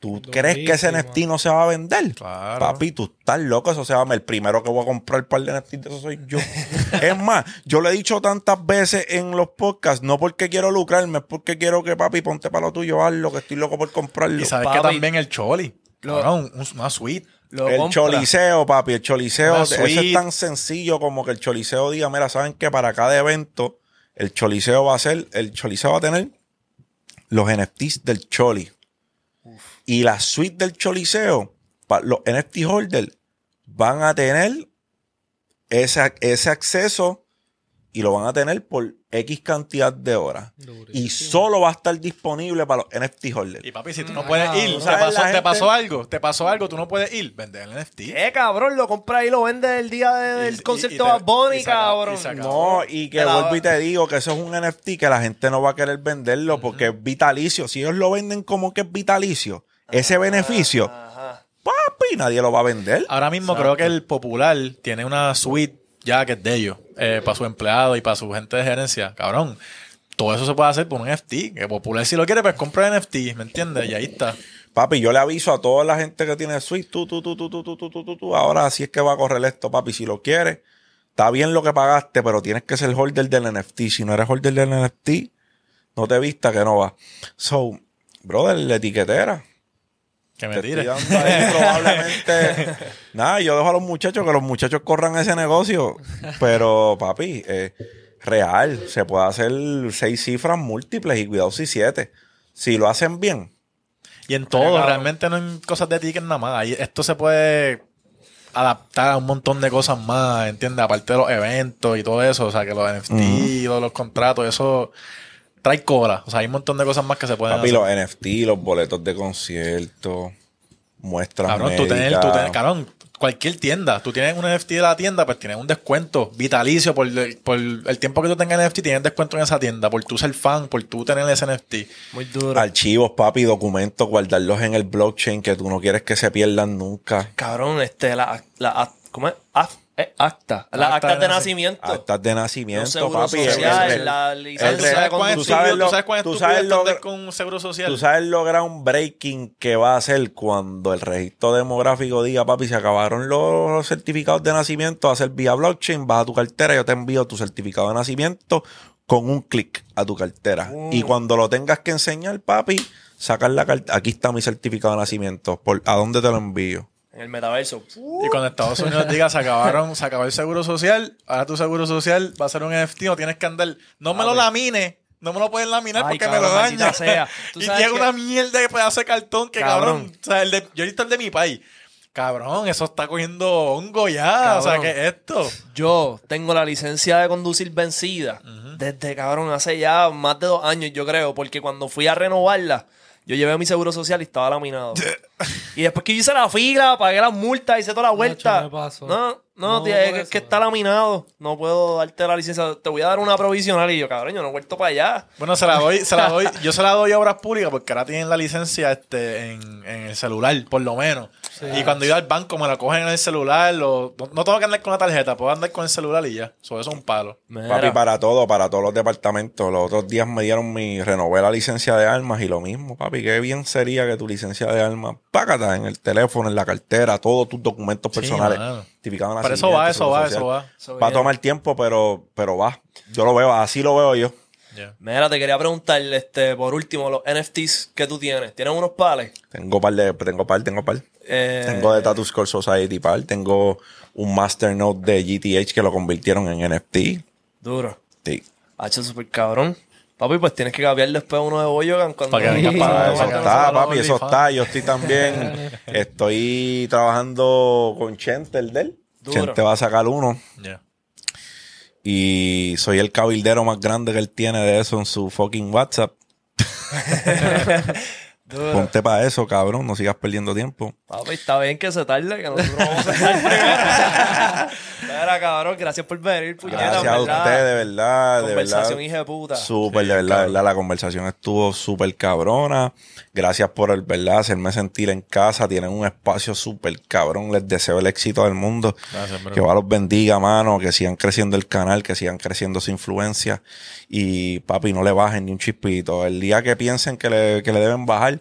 ¿Tú crees que ese. NFT no se va a vender? Claro. Papi, tú estás loco, eso se va a El primero que voy a comprar el par de NFT de eso soy yo. es más, yo lo he dicho tantas veces en los podcasts, no porque quiero lucrarme, es porque quiero que papi ponte para lo tuyo, hazlo, que estoy loco por comprarlo. Y sabes Papi. que también el choli, Lo- un- una suite. Lo el compra. choliseo, papi, el choliseo, eso es tan sencillo como que el choliseo diga, mira, saben que para cada evento el choliseo va a ser, el choliseo va a tener los NFTs del choli. Y la suite del choliseo, los NFT holders van a tener ese, ese acceso y lo van a tener por X cantidad de horas. Y solo va a estar disponible para los NFT holders. Y papi, si tú no puedes Ah, ir, tú te pasó, te pasó algo, te pasó algo, tú no puedes ir, vender el NFT. ¿Qué, cabrón? Lo compra y lo vende el día del y- concierto se acabó- cabrón. y. No, y que la- vuelvo y te digo que eso es un NFT que la gente no va a querer venderlo porque es vitalicio. Si ellos lo venden como que es vitalicio, ese beneficio, Ajá. papi, nadie lo va a vender. Ahora mismo creo que el popular tiene una suite ya que es de ellos, eh, para su empleado y para su gente de gerencia. Cabrón, todo eso se puede hacer por un NFT. Que popular si lo quiere, pues compra NFT, ¿me entiendes? Y ahí está. Papi, yo le aviso a toda la gente que tiene suite, tú, tú, tú, tú, tú, tú, tú, tú, tú, ahora así es que va a correr esto, papi. Si lo quieres, está bien lo que pagaste, pero tienes que ser holder del NFT. Si no eres holder del NFT, no te vista que no va. So, brother, la etiquetera. Que me Te tire. estoy dando ahí probablemente. Nada, yo dejo a los muchachos que los muchachos corran ese negocio. Pero, papi, eh, real. Se puede hacer seis cifras múltiples y cuidado si siete. Si lo hacen bien. Y en todo, realmente no en cosas de tickets nada más. Esto se puede adaptar a un montón de cosas más, ¿entiendes? Aparte de los eventos y todo eso, o sea, que los NFT los contratos, eso trae cola. O sea, hay un montón de cosas más que se pueden Papi, hacer. los NFT, los boletos de concierto, muestras Cabrón, tú tienes, tú tienes- cabrón, cualquier tienda, tú tienes un NFT de la tienda, pues tienes un descuento vitalicio por, el- por el tiempo que tú tengas NFT, tienes descuento en esa tienda, por tú ser fan, por tú tener ese NFT. Muy duro. Archivos, papi, documentos, guardarlos en el blockchain que tú no quieres que se pierdan nunca. Cabrón, este, la, la, ¿cómo es? Eh, acta. Las Acta actas de de naci- nacimiento. Actas de nacimiento, papi. el- sociales, el- la el- licencia ¿Tú sabes lo- tú sabes es lo con un seguro social? Tú sabes lo groundbreaking que va a hacer cuando el registro demográfico diga, papi, se acabaron los, certificados de nacimiento, hacer vía blockchain, vas a tu cartera, yo te envío tu certificado de nacimiento con un clic a tu cartera. Y cuando lo tengas que enseñar, papi, sacar la cartera. Aquí está mi certificado de nacimiento. ¿Por, ¿A dónde te lo envío? En el metaverso. Y cuando Estados Unidos diga se acabaron, se acabó el seguro social, ahora tu seguro social va a ser un NFT, no tienes que andar, no me lo lamine, no me lo pueden laminar Ay, porque cabrón, me lo daña. sea. Tú Y llega que- una mierda de pedazo de cartón que Cabrón. cabrón, o sea, el de, yo he visto el de mi país. Cabrón, eso está cogiendo hongo ya. O sea. ¿qué es esto? Yo tengo la licencia de conducir vencida desde, cabrón, hace ya más de dos años, yo creo, porque cuando fui a renovarla, yo llevé mi seguro social y estaba laminado. y después que yo hice la fila, pagué las multas, hice toda la vuelta. No, no, No, tío, es que- eso. que está laminado. No puedo darte la licencia. Te voy a dar una provisional y yo, cabrón, yo no he vuelto para allá. Bueno, se la doy, se la doy, yo se la doy a obras públicas porque ahora tienen la licencia este, en, en el celular, por lo menos. Y cuando iba al banco me la cogen en el celular, lo- no, no tengo que andar con la tarjeta, puedo andar con el celular y ya. So, eso es un palo. Mira. Papi, para todo, para todos los departamentos. Los otros días me dieron mi, renové la licencia de armas y lo mismo, papi. Qué bien sería que tu licencia de armas, págata en el teléfono, en la cartera, todos tus documentos personales. de Para eso va, eso va, eso va. Eso Va a tomar tiempo, pero, pero va. Yo lo veo, así lo veo yo. Ya. Mira, te quería preguntar, este, por último, los NFTs que tú tienes. ¿Tienes unos pales? Tengo par de, tengo par, tengo par. Eh, Tengo de Tattoo Score Society par. Tengo un Masternote de GTH que lo convirtieron en NFT. Duro. Sí. Hacho súper cabrón. Papi, pues tienes que cambiar después uno de Boyogan cuando... Para que vengas para para eso está, papi, eso está. Yo estoy también. estoy trabajando con Chente, el del. Duro. Chente va a sacar uno. Ya. Y soy el cabildero más grande que él tiene de eso en su fucking WhatsApp. Duro. Ponte para eso, cabrón. No sigas perdiendo tiempo. Papi, está bien que se tarde, que nosotros vamos a estar primero. Mira, cabrón, gracias por venir, puñeta, Gracias a ¿verdad? usted, de verdad. De Conversación, verdad. hija de puta. Súper, de verdad, de verdad. La conversación estuvo súper cabrona. Gracias por el verdad, hacerme sentir en casa. Tienen un espacio súper cabrón. Les deseo el éxito del mundo. Gracias, bro. Que va los bendiga, mano. Que sigan creciendo el canal, que sigan creciendo su influencia. Y papi, no le bajen ni un chispito. El día que piensen que le, que le deben bajar,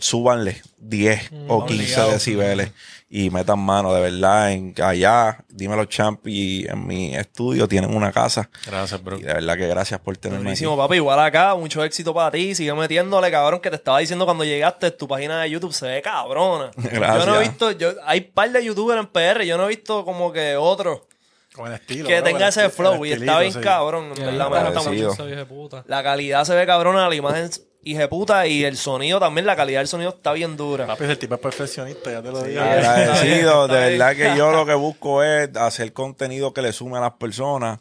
súbanle 10 o 15 obligado. decibeles y metan mano de verdad en allá, dímelo champ y en mi estudio tienen una casa Gracias, bro. y de verdad que gracias por tenerme. Buenísimo, papi. Igual acá, mucho éxito para ti. Sigue metiéndole, cabrón, que te estaba diciendo cuando llegaste, tu página de YouTube se ve cabrona. Gracias. Yo no he visto, yo, hay par de youtubers en PR, yo no he visto como que otro Con el estilo. que bro, tenga ese flow y está bien sí. cabrón. En verdad, me gusta mucho. Ese puta. La calidad se ve cabrona, la imagen de puta y el sonido también, la calidad del sonido está bien dura. Papi, el tipo es perfeccionista, ya te lo digo. Agradecido, de verdad que yo lo que busco es hacer contenido que le sume a las personas.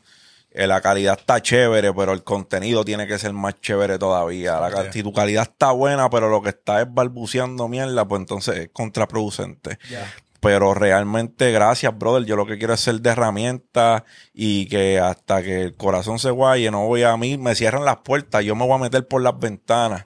Eh, la calidad está chévere, pero el contenido tiene que ser más chévere todavía. La Si tu calidad está buena, pero lo que está es balbuceando mierda, pues entonces es contraproducente. Pero realmente, gracias, brother. Yo lo que quiero es ser de herramientas y que hasta que el corazón se guaye, no voy a mí, me cierran las puertas, yo me voy a meter por las ventanas.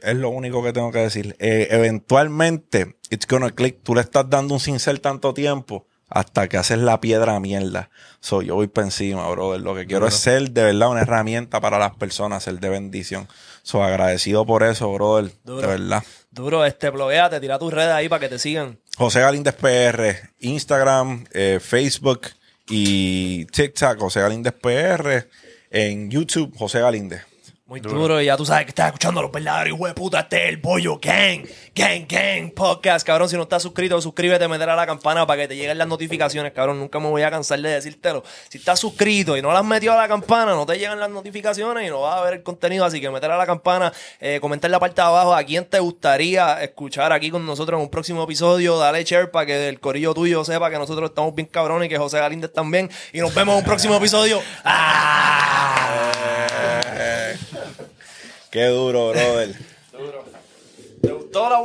Es lo único que tengo que decir. Eh, eventualmente, it's gonna click. Tú le estás dando un cincel tanto tiempo hasta que haces la piedra a mierda. So, yo voy para encima, brother. Lo que quiero es ser de verdad una herramienta para las personas, ser de bendición. So, agradecido por eso, brother. Duro. De verdad. Duro, este, blogueate, tira tus redes ahí para que te sigan. José Galíndez PR, Instagram, eh, Facebook y TikTok, José Galíndez PR. En YouTube, José Galíndez. Muy duro. y ya tú sabes que estás escuchando los verdaderos hijo de puta. Este es el Bollo Gang, Gang, Gang Podcast. Cabrón, si no estás suscrito, suscríbete, meter a la campana para que te lleguen las notificaciones. Cabrón, nunca me voy a cansar de decírtelo. Si estás suscrito y no las has metido a la campana, no te llegan las notificaciones y no vas a ver el contenido. Así que meter a la campana, eh, comentar en la parte de abajo a quién te gustaría escuchar aquí con nosotros en un próximo episodio. Dale share para que el corillo tuyo sepa que nosotros estamos bien cabrones y que José Galíndez también. Y nos vemos en un próximo episodio. ¡Ah! Qué duro, brother. ¿Te gustó la